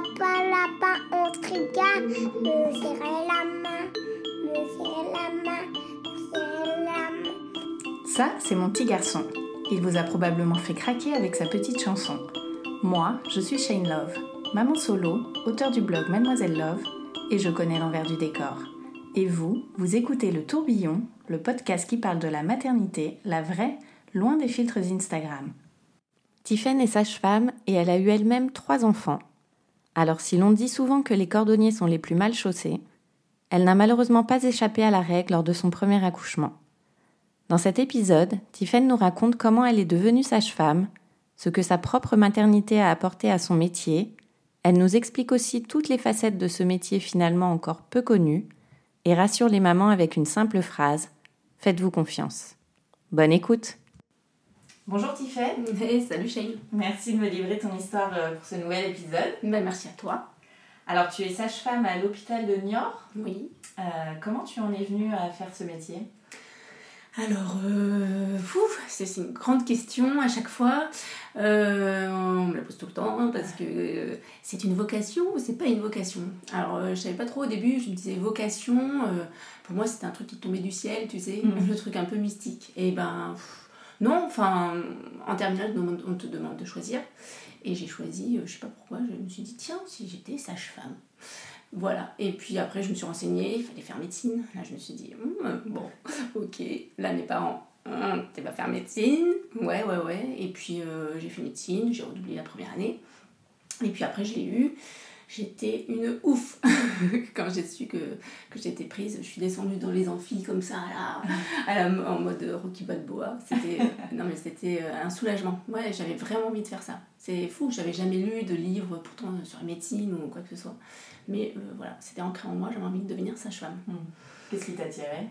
Lapin, lapin, on trigane. Me serrer la main, me serrer la main, me serrer la main. Ça, c'est mon petit garçon. Il vous a probablement fait craquer avec sa petite chanson. Moi, je suis Shane Love, maman solo, auteur du blog Mademoiselle Love, et je connais l'envers du décor. Et vous, vous écoutez Le Tourbillon, le podcast qui parle de la maternité, la vraie, loin des filtres Instagram. Tiffen est sage-femme et elle a eu elle-même trois enfants. Alors si l'on dit souvent que les cordonniers sont les plus mal chaussés, elle n'a malheureusement pas échappé à la règle lors de son premier accouchement. Dans cet épisode, Tiffen nous raconte comment elle est devenue sage-femme, ce que sa propre maternité a apporté à son métier. Elle nous explique aussi toutes les facettes de ce métier finalement encore peu connu et rassure les mamans avec une simple phrase Faites-vous confiance. Bonne écoute Bonjour Tiffen Hey, salut Shane. Merci de me livrer ton histoire euh, pour ce nouvel épisode. Ben, merci à toi. Alors tu es sage-femme à l'hôpital de Niort. Oui. Euh, comment tu en es venue à faire ce métier? Alors, euh, c'est une grande question à chaque fois. Euh, on me la pose tout le temps parce que euh, c'est une vocation ou c'est pas une vocation? Alors, je savais pas trop au début, je me disais vocation. pour moi, c'était un truc qui tombait du ciel, tu sais, Mhm. le truc un peu mystique. Et ben, pff, non, enfin, en terminale, on te demande de choisir. Et j'ai choisi, euh, je sais pas pourquoi, je me suis dit, tiens, si j'étais sage-femme. Voilà. Et puis après, je me suis renseignée, il fallait faire médecine. Là, je me suis dit, Hum, bon, ok. Là, mes parents, Hum, t'es pas faire médecine? Ouais, ouais, ouais. Et puis, euh, j'ai fait médecine, j'ai redoublé la première année. Et puis après, je l'ai eu. J'étais une ouf quand j'ai su que, que j'étais prise. Je suis descendue dans les amphis comme ça, là, à la- en mode Rocky Balboa. C'était, non, mais c'était euh, un soulagement. Ouais, j'avais vraiment envie de faire ça. C'est fou, j'avais jamais lu de livre pourtant euh, sur la médecine ou quoi que ce soit. Mais euh, voilà, c'était ancré en moi, j'avais envie de devenir sage-femme. Qu'est-ce qui t'attirait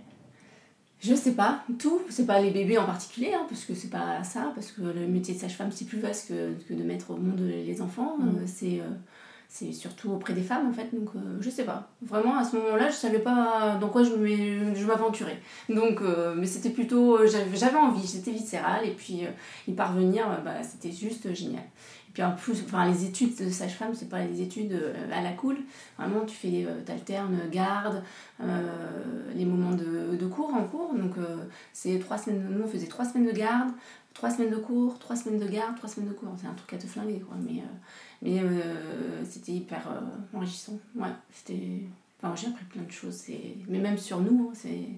Je sais pas, tout, c'est pas les bébés en particulier, hein, parce que c'est pas ça, parce que le métier de sage-femme c'est plus vaste que, que de mettre au monde les enfants, Mm. euh, c'est, euh, c'est surtout auprès des femmes en fait, donc euh, je sais pas. Vraiment à ce moment-là, je savais pas dans quoi je, m'aventurais. Donc, euh, mais c'était plutôt, euh, j'avais, envie, j'étais viscérale, et puis y parvenir, bah, c'était juste génial. Et puis en plus, enfin, les études de sage-femme, c'est pas les études à la cool. Vraiment, tu fais, t'alternes garde, les moments de, de cours en cours. Donc, c'est trois semaines. Nous, on faisait trois semaines de garde, trois semaines de cours, trois semaines de garde, trois semaines de cours. C'est un truc à te flinguer, quoi. Mais, euh, mais euh, c'était hyper euh, enrichissant. Ouais, c'était. Enfin, j'ai appris plein de choses. Mais même sur nous, hein, c'est,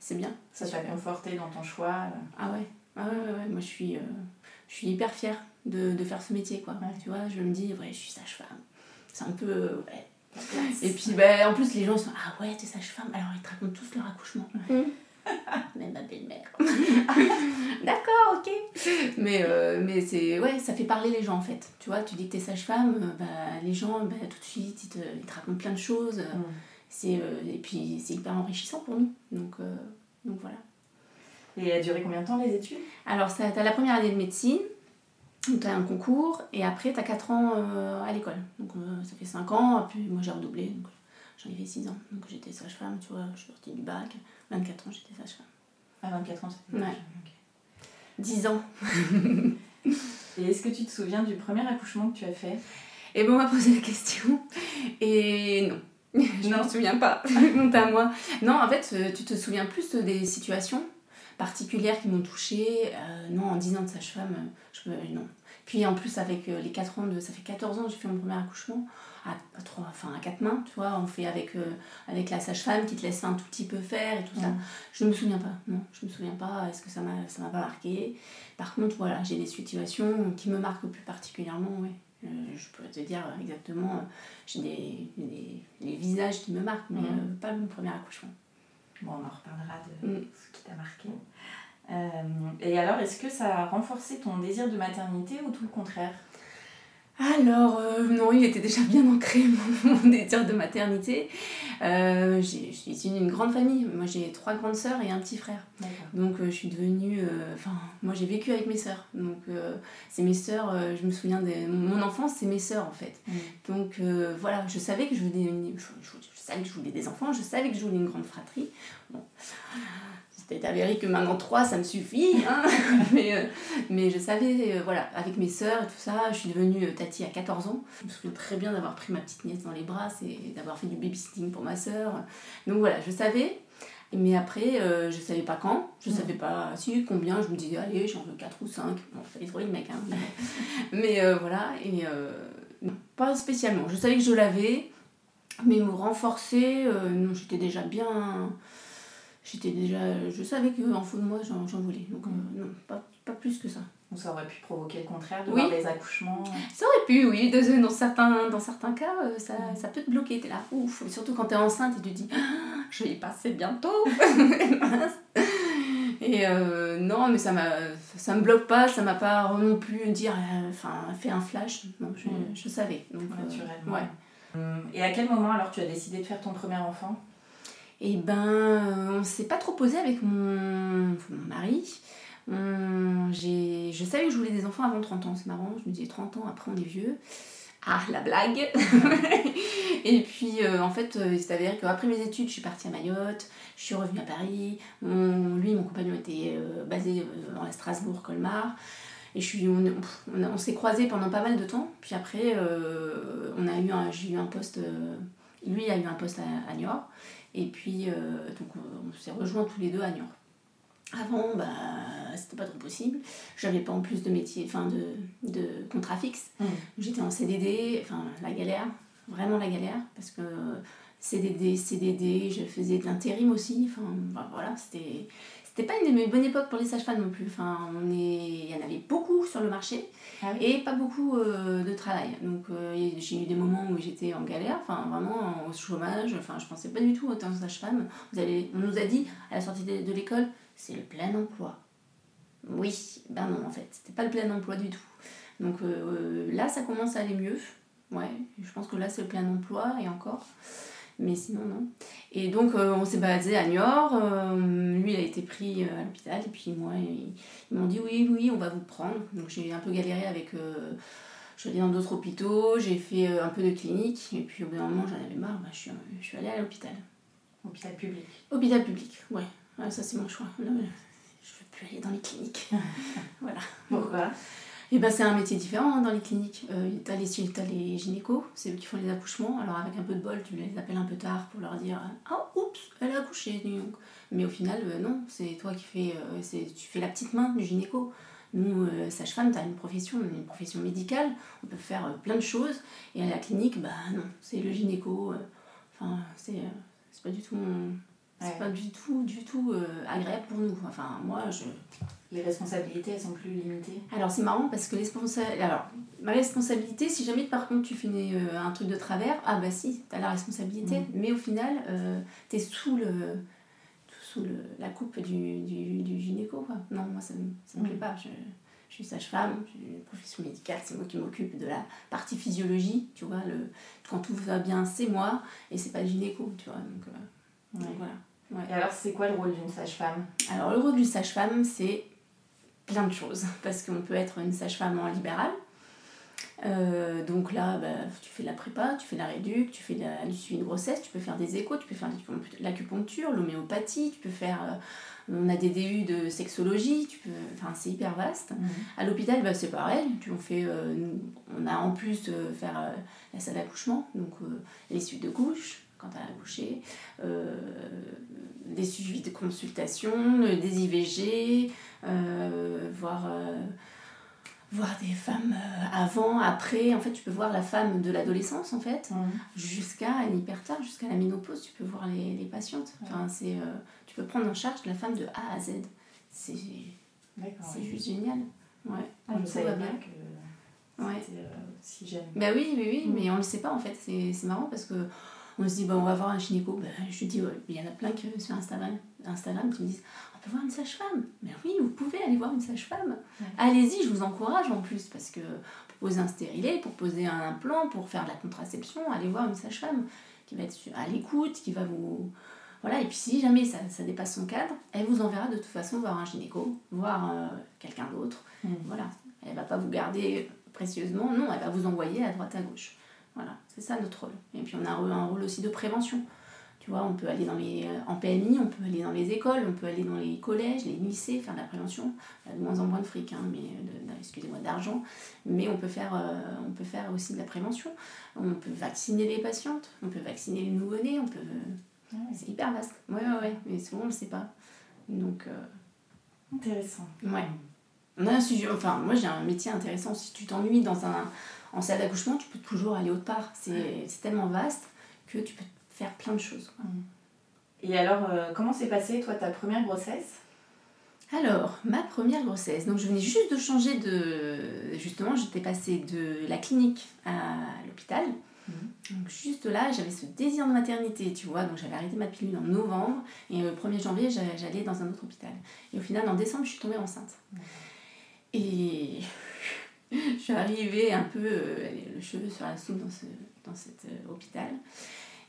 c'est bien. Ça t'a conforté dans ton choix Ah ouais, ah ouais, ouais, ouais. moi je suis, euh, je suis hyper fière de, de faire ce métier, quoi. Ouais. Tu vois, je me dis, ouais, je suis sage-femme. C'est un peu, euh, ouais. Et puis, ben, en plus, les gens sont, ah ouais, t'es sage-femme. Alors, ils te racontent tous leur accouchement. Même ma belle-mère. D'accord, ok. Mais, euh, mais c'est, ouais, ça fait parler les gens, en fait. Tu vois, tu dis que t'es sage-femme, euh, bah, les gens, bah, tout de suite, ils te, ils te racontent plein de choses. Mm. C'est, euh, et puis, c'est hyper enrichissant pour nous. Donc, euh, donc voilà. Et a duré combien de temps les études? Alors, tu as la première année de médecine, tu as un concours, et après, tu as 4 ans euh, à l'école. Donc, euh, ça fait 5 ans, puis moi j'ai redoublé, donc j'en ai fait 6 ans. Donc, j'étais sage-femme, tu vois, je suis sortie du bac. 24 ans, j'étais sage-femme. À 24 ans, c'était Ouais. Ok. 10 ans. Et est-ce que tu te souviens du premier accouchement que tu as fait? Et bon, on m'a posé la question, et non. Je ne me souviens pas, honte à moi. Non, en fait, euh, tu te souviens plus des situations particulières qui m'ont touchée? Euh, non, en 10 ans de sage-femme, euh, je peux, non. Puis en plus, avec les 4 ans de. Ça fait 14 ans que j'ai fait mon premier accouchement, à, à trois, enfin, à 4 mains, tu vois. On fait avec, euh, avec la sage-femme qui te laisse un tout petit peu faire et tout ça. Je ne me souviens pas, non, je me souviens pas. Est-ce que ça m'a ça m'a pas marqué Par contre, voilà, j'ai des situations qui me marquent plus particulièrement, oui. Euh, je peux te dire exactement, euh, j'ai des, des, visages qui me marquent, mais pas mon premier accouchement. Bon, on en reparlera de Mm. ce qui t'a marqué. Et alors, est-ce que ça a renforcé ton désir de maternité ou tout le contraire? Alors, euh, non, il était déjà bien ancré, mon, désir de maternité. Euh, je suis issue d'une grande famille. Moi, j'ai trois grandes sœurs et un petit frère. Donc, euh, je suis devenue. Enfin, moi, j'ai vécu avec mes sœurs. Donc, c'est mes sœurs. je me souviens de. Mon enfance, c'est mes sœurs, en fait. Mm. Donc, voilà, je savais que je voulais. Je, savais que je voulais des enfants, je savais que je voulais une grande fratrie. Bon c'était avéré que maintenant 3 ça me suffit hein. mais, euh, mais je savais euh, voilà avec mes sœurs et tout ça je suis devenue euh, tati à 14 ans je me souviens très bien d'avoir pris ma petite nièce dans les bras et d'avoir fait du babysitting pour ma sœur donc voilà je savais mais après je savais pas quand je mm. savais pas si combien je me disais allez j'en veux 4 ou 5 bon fallait trouver le mec hein. mais voilà et pas spécialement je savais que je l'avais mais me renforcer non j'étais déjà bien j'étais déjà je savais qu'en fond de moi j'en voulais. Donc euh, non pas, pas, plus que ça. Donc ça aurait pu provoquer le contraire de voir des accouchements ça aurait pu oui. Dans, certains dans certains cas euh, ça, ça peut te bloquer. T'es là ouf. Surtout quand t'es enceinte et tu te dis ah, je vais y passer bientôt. Et euh, non mais ça m'a ça me bloque pas. Ça m'a pas non plus dire enfin fait un flash. Non je, mm. je savais. Donc naturellement. ouais. Et à quel moment alors tu as décidé de faire ton premier enfant? Et eh ben euh, on s'est pas trop posé avec mon, mari. je savais que je voulais des enfants avant 30 ans, c'est marrant, je me disais 30 ans, après on est vieux. Ah, la blague Et puis, euh, en fait, euh, il s'est qu'après mes études, je suis partie à Mayotte, je suis revenue à Paris. lui, mon compagnon était basé dans la Strasbourg-Colmar. Et je suis, on, on, s'est croisés pendant pas mal de temps. Puis après, on a eu j'ai eu un poste... lui a eu un poste à, à York. Et puis, euh, donc, on s'est rejoints tous les deux à Niort. Avant, bah, c'était pas trop possible. J'avais pas en plus de métier, enfin de, de contrat fixe. Mmh. J'étais en CDD, enfin la galère, vraiment la galère, parce que CDD, CDD, je faisais de l'intérim aussi. Enfin, bah, voilà, c'était c'était pas une bonne époque pour les sages-femmes non plus. Enfin, on est... Il y en avait beaucoup sur le marché ah et pas beaucoup euh, de travail. Donc euh, j'ai eu des moments où j'étais en galère, enfin vraiment au chômage. Enfin, je pensais pas du tout autant sage-femme. On nous a dit à la sortie de, l'école, c'est le plein emploi. Oui, ben non en fait, c'était pas le plein emploi du tout. Donc euh, là, ça commence à aller mieux. Ouais, je pense que là, c'est le plein emploi et encore mais sinon non. Et donc euh, on s'est basé à Niort, euh, lui il a été pris euh, à l'hôpital et puis moi ils, m'ont dit oui oui on va vous prendre. Donc j'ai un peu galéré avec, je suis allée dans d'autres hôpitaux, j'ai fait un peu de clinique et puis au bout d'un moment j'en avais marre, bah, je, suis, je suis allée à l'hôpital. Hôpital public Hôpital public, ouais. ça c'est mon choix. je ne veux plus aller dans les cliniques. voilà. Pourquoi? Et ben, c'est un métier différent hein, dans les cliniques. Euh, tu as, les gynécos, c'est eux qui font les accouchements. Alors, avec un peu de bol, tu les appelles un peu tard pour leur dire Ah, oups, elle a accouché. Mais au final, euh, non, c'est toi qui fais, euh, tu fais la petite main du gynéco. Nous, euh, sage-femme, tu as une profession, une profession médicale, on peut faire plein de choses. Et à la clinique, bah non, c'est le gynéco. Enfin, c'est pas du tout c'est pas du tout, du tout agréable pour nous. Enfin, moi, je les responsabilités, elles sont plus limitées Alors c'est marrant parce que Alors, ma responsabilité, si jamais par contre tu fais euh, un truc de travers, ah bah si, t'as la responsabilité, mm. mais au final, euh, t'es sous le sous le, la coupe du, du, du gynéco. Quoi. Non, moi ça ça me plaît mm. pas. Je, je suis sage-femme, j'ai une profession médicale, c'est moi qui m'occupe de la partie physiologie, tu vois, le, quand tout va bien, c'est moi, et c'est pas le gynéco, tu vois, donc, euh, voilà. Et alors, c'est quoi le rôle d'une sage-femme? Alors, le rôle d'une sage-femme, c'est plein de choses, parce qu'on peut être une sage-femme en libéral. Euh, donc là, bah, tu fais de la prépa, tu fais de la réduc, tu fais de la, du suivi de grossesse, tu peux faire des échos, tu peux faire l'acupuncture, l'homéopathie, tu peux faire... Euh, on a des DU de sexologie, tu peux, enfin c'est hyper vaste. Mhm. À l'hôpital, bah, c'est pareil. Tu, on, fait, euh, on a en plus faire la salle d'accouchement, donc les suites de couches quand elle a accouché, des suivis de consultation, des IVG, euh, voir, euh, voir des femmes euh, avant, après. En fait, tu peux voir la femme de l'adolescence, en fait, mhm. jusqu'à hyper tard, jusqu'à la ménopause, tu peux voir les, les patientes. Enfin, c'est, tu peux prendre en charge la femme de A à Z. C'est, c'est juste génial. Ouais. Ah, je savais bien que ouais. si jeune. Bah oui, oui, oui, mhm. mais on le sait pas en fait. C'est, c'est marrant parce que on se dit, on va voir un gynéco. Bah, je lui dis, il y en a plein qui, sur Instagram, Instagram qui me disent, on peut voir une sage-femme. Mais oui, vous pouvez aller voir une sage-femme. Allez-y, je vous encourage en plus, parce que pour poser un stérilet, pour poser un implant, pour faire de la contraception, allez voir une sage-femme qui va être à l'écoute, qui va vous... Voilà, et puis si jamais ça, ça, dépasse son cadre, elle vous enverra de toute façon voir un gynéco, voir euh, quelqu'un d'autre. Mm. Voilà, elle va pas vous garder précieusement, non, elle va vous envoyer à droite à gauche. Voilà, c'est ça notre rôle. Et puis on a un rôle aussi de prévention. Tu vois, on peut aller dans les, euh, en PMI, on peut aller dans les écoles, on peut aller dans les collèges, les lycées, faire de la prévention. de moins en moins de fric, hein, mais excusez-moi, d'argent. Mais on peut, faire, euh, on peut faire aussi de la prévention. On peut vacciner les patientes, on peut vacciner les nouveau-nés, on peut... C'est hyper vaste. Ouais, ouais, ouais, mais souvent on ne le sait pas. Donc... Euh, intéressant. Ouais. On a un sujet, enfin, moi j'ai un métier intéressant. Si tu t'ennuies dans un, en salle d'accouchement, tu peux toujours aller autre part. C'est tellement vaste que tu peux faire plein de choses. Et alors, euh, comment s'est passée, toi, ta première grossesse? Alors, ma première grossesse. Donc, je venais juste de changer de. Justement, j'étais passée de la clinique à l'hôpital. Mhm. Donc, juste là, j'avais ce désir de maternité, tu vois. Donc, j'avais arrêté ma pilule en novembre. Et le 1er janvier, j'allais dans un autre hôpital. Et au final, en décembre, je suis tombée enceinte. Et je suis arrivée un peu euh, le cheveu sur la soupe dans, ce, dans cet euh, hôpital.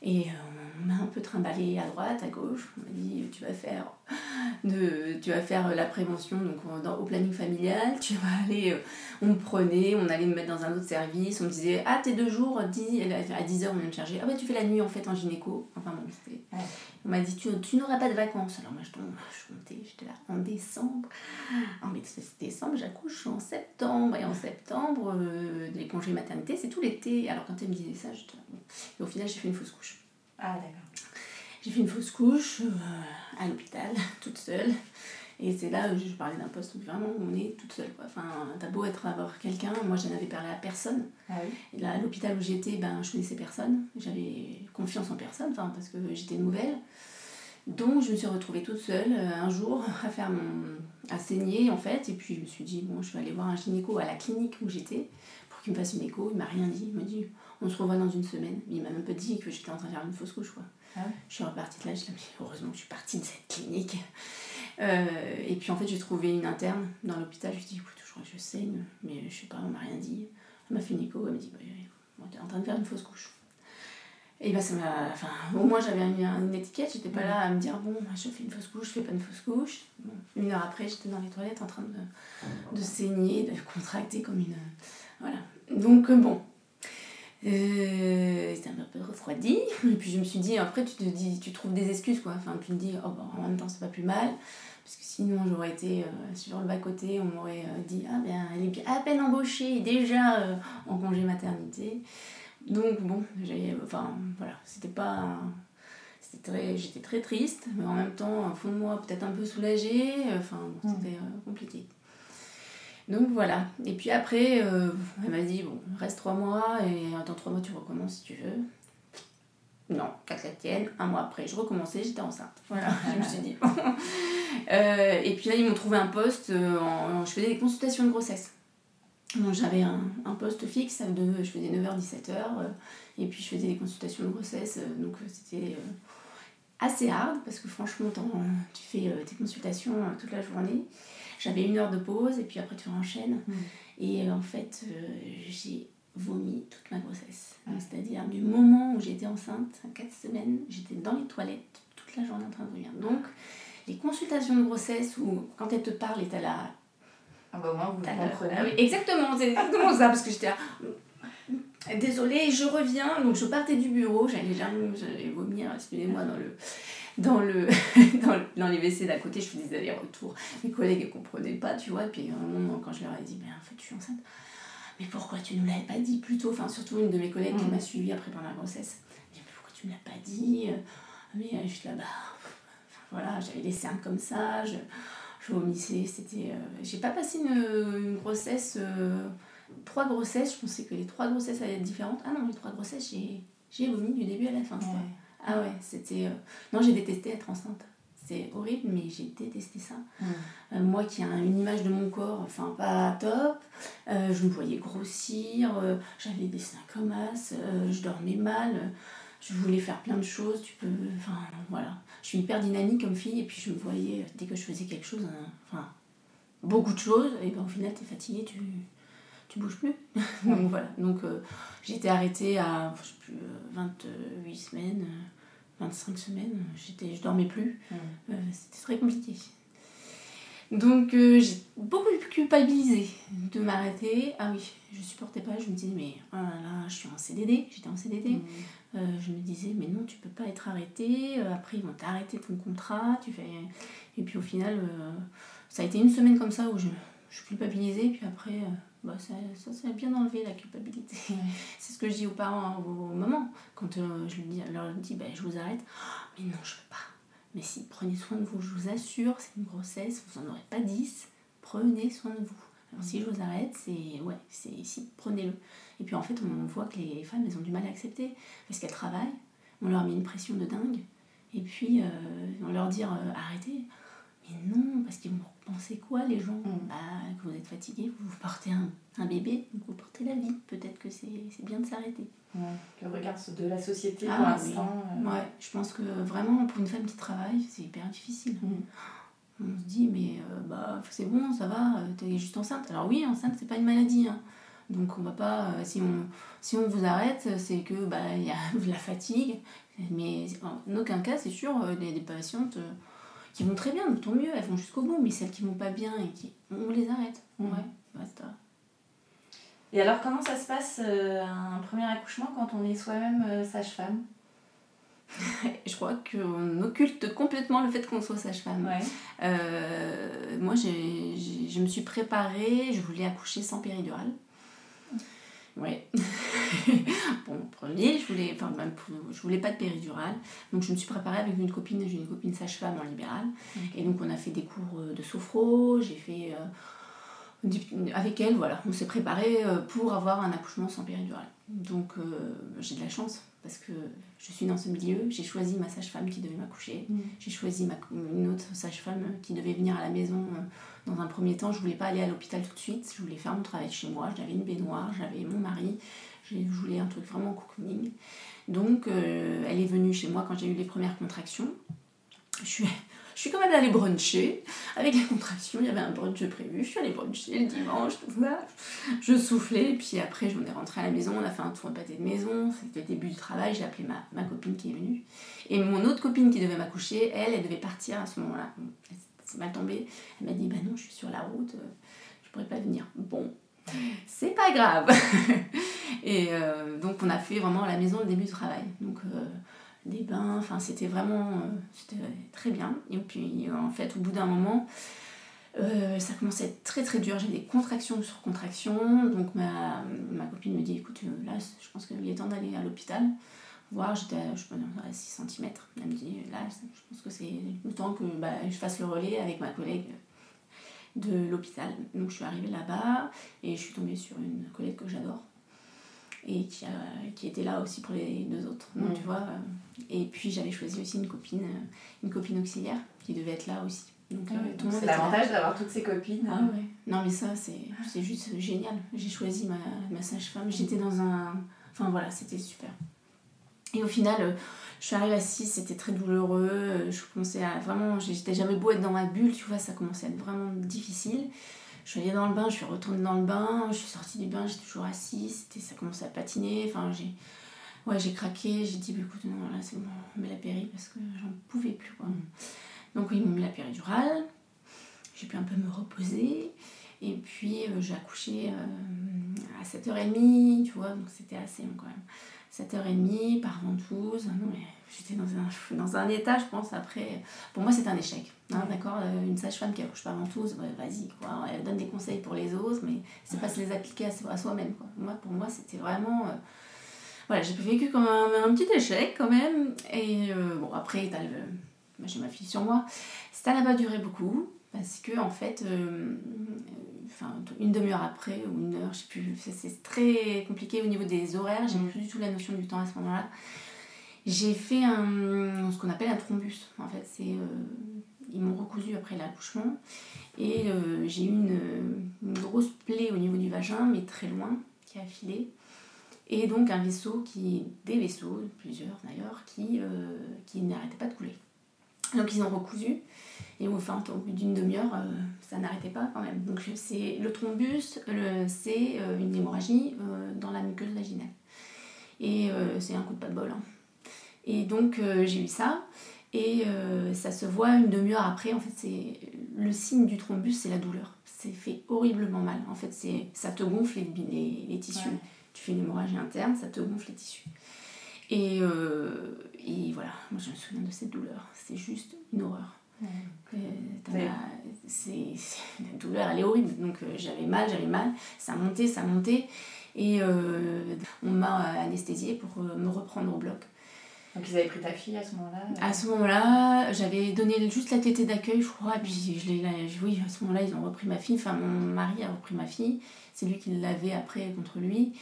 Et euh, on m'a un peu trimballé à droite, à gauche. On m'a dit tu vas faire de, tu vas faire la prévention donc dans, au planning familial. Tu vas aller, euh, on me prenait, on allait me mettre dans un autre service. On me disait ah t'es deux jours, 10, à 10h on vient me charger. Ah bah tu fais la nuit en fait en gynéco. Enfin bon c'était. On m'a dit tu, tu n'auras pas de vacances. Alors moi je, tombe, je j'étais là en décembre. En décembre j'accouche en septembre et en septembre euh, les congés maternité c'est tout l'été. Alors quand elle me disait ça, j'étais et au final j'ai fait une fausse couche. Ah, d'accord. J'ai fait une fausse couche euh, à l'hôpital, toute seule. Et c'est là où je parlais d'un poste où vraiment on est toute seule. Quoi. Enfin, t'as beau être avoir quelqu'un, moi je n'avais parlé à personne. Ah oui. Et là, à l'hôpital où j'étais, ben, je connaissais personne. J'avais confiance en personne, parce que j'étais nouvelle. Donc je me suis retrouvée toute seule euh, un jour à faire mon. à saigner en fait. Et puis je me suis dit, bon, je vais aller voir un gynéco à la clinique où j'étais pour qu'il me fasse une écho. Il m'a rien dit. Il m'a dit, on se revoit dans une semaine. Mais il m'a même pas dit que j'étais en train de faire une fausse couche. Quoi. Ah je suis repartie de là, je heureusement que je suis partie de cette clinique. Euh, et puis en fait, j'ai trouvé une interne dans l'hôpital. Je lui ai dit, écoute, je crois que je saigne, mais je sais pas, on m'a rien dit. Elle m'a fait une écho, elle m'a dit, bah, t'es en train de faire une fausse couche. Et bah ça m'a. Enfin, au moins j'avais une, étiquette, j'étais pas là à me dire, bon, je fais une fausse couche, je fais pas une fausse couche. une heure après, j'étais dans les toilettes en train de, de saigner, de contracter comme une. Voilà. Donc, euh, bon, euh, c'était un peu refroidi. Et puis je me suis dit, après tu te dis, tu trouves des excuses quoi. Enfin, tu te dis, oh, en même temps c'est pas plus mal. Parce que sinon j'aurais été euh, sur le bas-côté, on m'aurait euh, dit, ah ben elle est à peine embauchée, déjà en congé maternité. Donc bon, j'ai, enfin voilà, c'était pas. C'était très, j'étais très triste, mais en même temps, au fond de moi, peut-être un peu soulagée. Enfin, mm. c'était compliqué. Donc voilà. Et puis après, euh, elle m'a dit bon, reste trois mois et dans trois mois tu recommences si tu veux. Non, quatre la tienne. Un mois après, je recommençais, j'étais enceinte. Voilà, je me suis dit. Euh, et puis là, ils m'ont trouvé un poste. Euh, en, je faisais des consultations de grossesse. Donc j'avais un, un, poste fixe, de, je faisais 9h-17h. et puis je faisais des consultations de grossesse. donc c'était assez hard parce que franchement, tu fais tes consultations toute la journée. J'avais une heure de pause et puis après tu enchaînes. Mm. Et euh, en fait, euh, j'ai vomi toute ma grossesse. C'est-à-dire du moment où j'étais enceinte, à 4 semaines, j'étais dans les toilettes toute la journée en train de vomir. Donc, les consultations de grossesse où quand elle te parle et t'as la... Ah bah moi, vous comprenez. Ah oui, exactement, c'est exactement ça, parce que j'étais là... Désolée, je reviens. Donc je partais du bureau, j'allais j'allais vomir, excusez-moi, dans le dans, le, dans, les WC d'à côté, je faisais des allers-retours. Mes collègues ne comprenaient pas, tu vois. Et puis, à un moment, quand je leur ai dit, mais en fait, je suis enceinte, mais pourquoi tu ne nous l'avais pas dit plus tôt? Enfin, surtout une de mes collègues qui mm. m'a suivi après pendant la grossesse. Mais pourquoi tu ne me l'as pas dit? Mais euh, juste là-bas, voilà, j'avais les cernes comme ça, je, je vomissais. C'était. Euh, j'ai pas passé une, une grossesse. Euh, trois grossesses, je pensais que les trois grossesses allaient être différentes. Ah non, les trois grossesses, j'ai vomi du début à la fin. Ah ouais, c'était. Euh, non, j'ai détesté être enceinte. C'est horrible, mais j'ai détesté ça. Euh, moi qui ai une image de mon corps, enfin pas top, euh, je me voyais grossir, j'avais des seins comme as, je dormais mal, je voulais faire plein de choses. Tu peux. Enfin voilà. Je suis hyper dynamique comme fille, et puis je me voyais, dès que je faisais quelque chose, enfin beaucoup de choses, et ben, au final, tu es fatigué, tu, tu bouges plus. donc voilà. Donc euh, j'ai été arrêtée à je sais plus, 28 semaines, 25 semaines. J'étais, je dormais plus. C'était très compliqué. Donc euh, j'ai beaucoup culpabilisé de m'arrêter. Ah oui, je supportais pas. Je me disais, mais oh là là, je suis en CDD. J'étais en CDD. Mmh. Euh, je me disais, mais non, tu peux pas être arrêté. Euh, après, ils vont t'arrêter ton contrat. Tu fais... Et puis au final, ça a été une semaine comme ça où je, je culpabilisais. Puis après, bah, ça, ça, ça, a bien enlevé la culpabilité. C'est ce que je dis aux parents, aux, mamans. Quand je leur dis, je vous arrête. Oh, mais non, je peux pas mais si, prenez soin de vous, je vous assure, c'est une grossesse, vous n'en aurez pas 10, prenez soin de vous. Alors si je vous arrête, c'est ouais, c'est si, prenez-le. Et puis en fait, on voit que les femmes, elles ont du mal à accepter parce qu'elles travaillent, on leur met une pression de dingue, et puis euh, on leur dit euh, arrêtez. Mais non, parce qu'ils vont penser quoi les gens mm. bah, Que vous êtes fatigué, vous portez un, un bébé, vous portez la vie. Peut-être que c'est bien de s'arrêter. le regard de la société ah, pour l'instant. Euh. Ouais, je pense que vraiment pour une femme qui travaille, c'est hyper difficile. Mm. On se dit, mais euh, bah, c'est bon, ça va, euh, t'es juste enceinte. Alors oui, enceinte, c'est pas une maladie. Hein. Donc on va pas, si, on, si on vous arrête, c'est que bah, y a de la fatigue. Mais en aucun cas, c'est sûr, des, des patientes qui vont très bien, tant mieux, elles vont jusqu'au bout, mais celles qui vont pas bien et qui. On les arrête. Ouais, basta. Et alors, comment ça se passe euh, un premier accouchement quand on est soi-même euh, sage-femme? Je crois qu'on occulte complètement le fait qu'on soit sage-femme. Ouais. Euh, moi, je me suis préparée, je voulais accoucher sans péridurale. Ouais. bon, premier, je voulais, enfin, même je voulais pas de péridurale. Donc, je me suis préparée avec une copine, j'ai une copine sage-femme en libéral. Et donc, on a fait des cours euh, de sophro, j'ai fait. Euh, avec elle, voilà, on s'est préparé euh, pour avoir un accouchement sans péridurale. Donc, j'ai de la chance parce que je suis dans ce milieu. J'ai choisi ma sage-femme qui devait m'accoucher. Mm. J'ai choisi ma, une autre sage-femme qui devait venir à la maison dans un premier temps, je voulais pas aller à l'hôpital tout de suite, je voulais faire mon travail chez moi, j'avais une baignoire, j'avais mon mari, je voulais un truc vraiment cocooning. Donc euh, elle est venue chez moi quand j'ai eu les premières contractions. Je suis, je suis quand même allée bruncher. Avec les contractions, il y avait un brunch prévu. Je suis allée bruncher le dimanche, tout ça. Je soufflais, puis après, j'en ai rentré à la maison. On a fait un tour de pâté de maison. C'était le début du travail. J'ai appelé ma, ma copine qui est venue. Et mon autre copine qui devait m'accoucher, elle, elle devait partir à ce moment-là c'est mal tombé. Elle m'a dit Bah non, je suis sur la route, euh, je pourrais pas venir. Bon, c'est pas grave. et euh, donc, on a fait vraiment la maison le début du travail. Donc, euh, des bains, enfin, c'était vraiment c'était très bien. Et puis, en fait, au bout d'un moment, ça commençait à être très très dur. J'ai des contractions sur contractions. Donc, ma, ma copine me dit Écoute, là, je pense qu'il est temps d'aller à l'hôpital voir, j'étais je sais à 6 cm. Elle me dit, là, je pense que c'est le temps que bah, je fasse le relais avec ma collègue de l'hôpital. Donc je suis arrivée là-bas et je suis tombée sur une collègue que j'adore et qui, a, qui était là aussi pour les deux autres. Donc, tu vois, euh, et puis j'avais choisi aussi une copine, euh, une copine auxiliaire qui devait être là aussi. Donc, euh, c'est l'avantage d'avoir toutes ces copines. Ah ouais. Non mais ça c'est juste génial. J'ai choisi ma, ma sage-femme. J'étais dans un... Enfin voilà, c'était super. Et au final, euh, je suis arrivée à 6, c'était très douloureux. Euh, je commençais à vraiment, j'étais jamais beau être dans ma bulle, tu vois, ça commençait à être vraiment difficile. Je suis allée dans le bain, je suis retournée dans le bain, je suis sortie du bain, j'étais toujours assise, ça commençait à patiner. Enfin, j'ai ouais, craqué, j'ai dit, bah, écoute, non, là c'est bon, on met la péri parce que j'en pouvais plus. Quoi. Donc, ils m'ont mis la péridurale, j'ai pu un peu me reposer. Et puis, euh, j'ai accouché à 7h30, tu vois, donc c'était assez long quand même. 7h30 par ventouse. Non, mais j'étais dans un, dans un état, je pense, après. Pour moi, c'est un échec. Hein, d'accord euh, Une sage-femme qui accouche par ventouse, vas-y, quoi. Elle donne des conseils pour les autres, mais c'est pas se les appliquer à, soi-même, quoi. Moi, pour moi, c'était vraiment. Euh, voilà, j'ai vécu comme un, petit échec quand même. Et euh, bon, après, j'ai ma fille sur moi. Ça n'a pas duré beaucoup parce que, en fait, enfin une demi-heure après ou une heure, je sais plus, c'est très compliqué au niveau des horaires, j'ai mm. plus du tout la notion du temps à ce moment-là. J'ai fait un, ce qu'on appelle un thrombus, en fait, c'est, euh, ils m'ont recousu après l'accouchement et euh, j'ai eu une, une, grosse plaie au niveau du vagin, mais très loin, qui a filé. Et donc un vaisseau qui, des vaisseaux, plusieurs d'ailleurs, qui, euh, qui n'arrêtaient pas de couler. Donc ils ont recousu Et enfin, au bout d'une demi-heure, euh, ça n'arrêtait pas quand même. Donc c'est le thrombus, c'est euh, une hémorragie euh, dans la muqueuse vaginale. Et c'est un coup de pas de bol. hein. Et donc j'ai eu ça. Et ça se voit une demi-heure après. En fait, c'est le signe du thrombus, c'est la douleur. C'est fait horriblement mal. En fait, c'est ça te gonfle les, les, les tissus. Ouais. Tu fais une hémorragie interne, ça te gonfle les tissus. Et, et voilà, moi je me souviens de cette douleur. C'est juste une horreur. Ouais. Euh, t'as Ouais. la- c'est, c'est- la douleur, elle est horrible. Donc euh, j'avais mal, j'avais mal. Ça montait, ça montait. Et euh, on m'a anesthésiée pour euh, me reprendre au bloc. Donc ils avaient pris ta fille à ce moment-là À ce moment-là, j'avais donné juste la tétée d'accueil, je crois, et puis je l'ai, oui, à ce moment-là, ils ont repris ma fille, enfin mon mari a repris ma fille, c'est lui qui l'avait après contre lui.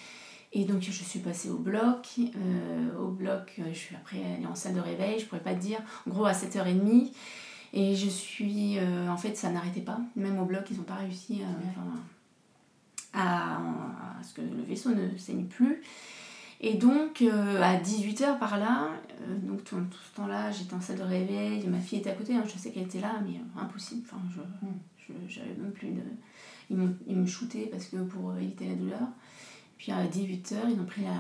Et donc je suis passée au bloc, euh, au bloc, euh, je suis après allée en salle de réveil, je pourrais pas te dire, en gros à 7h30, et je suis, euh, en fait ça n'arrêtait pas, même au bloc ils n'ont pas réussi à, enfin, à, à ce que le vaisseau ne saigne plus. Et donc, euh, à 18h par là, euh, donc tout, tout ce temps-là, j'étais en salle de réveil, ma fille était à côté, hein, je sais qu'elle était là, mais impossible. Enfin, je, Mm. je- j'avais même plus de. Ils, ils me shootaient parce que pour éviter la douleur. Puis à 18h, ils ont pris la,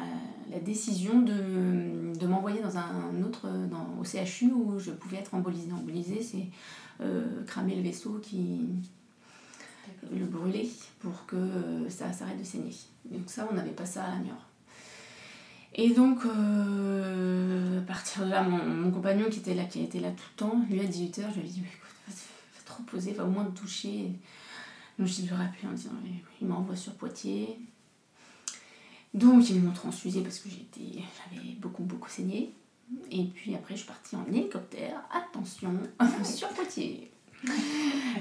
la décision de, de m'envoyer dans un autre, dans, au CHU où je pouvais être embolisée. Embolisée, c'est euh, cramer le vaisseau qui. le brûler pour que euh, ça s'arrête de saigner. Donc ça, on n'avait pas ça à Niort. Et donc, euh, à partir de là, mon, mon compagnon qui était là, qui était là tout le temps, lui à 18h, je lui ai dit, mais écoute, va, te- va te reposer, va au moins te toucher. Donc je lui ai rappelé en disant, il m'envoie sur Poitiers. Donc ils m'ont transfusé parce que j'étais, j'avais beaucoup, beaucoup saigné. Et puis après, je suis partie en hélicoptère, attention, sur Poitiers.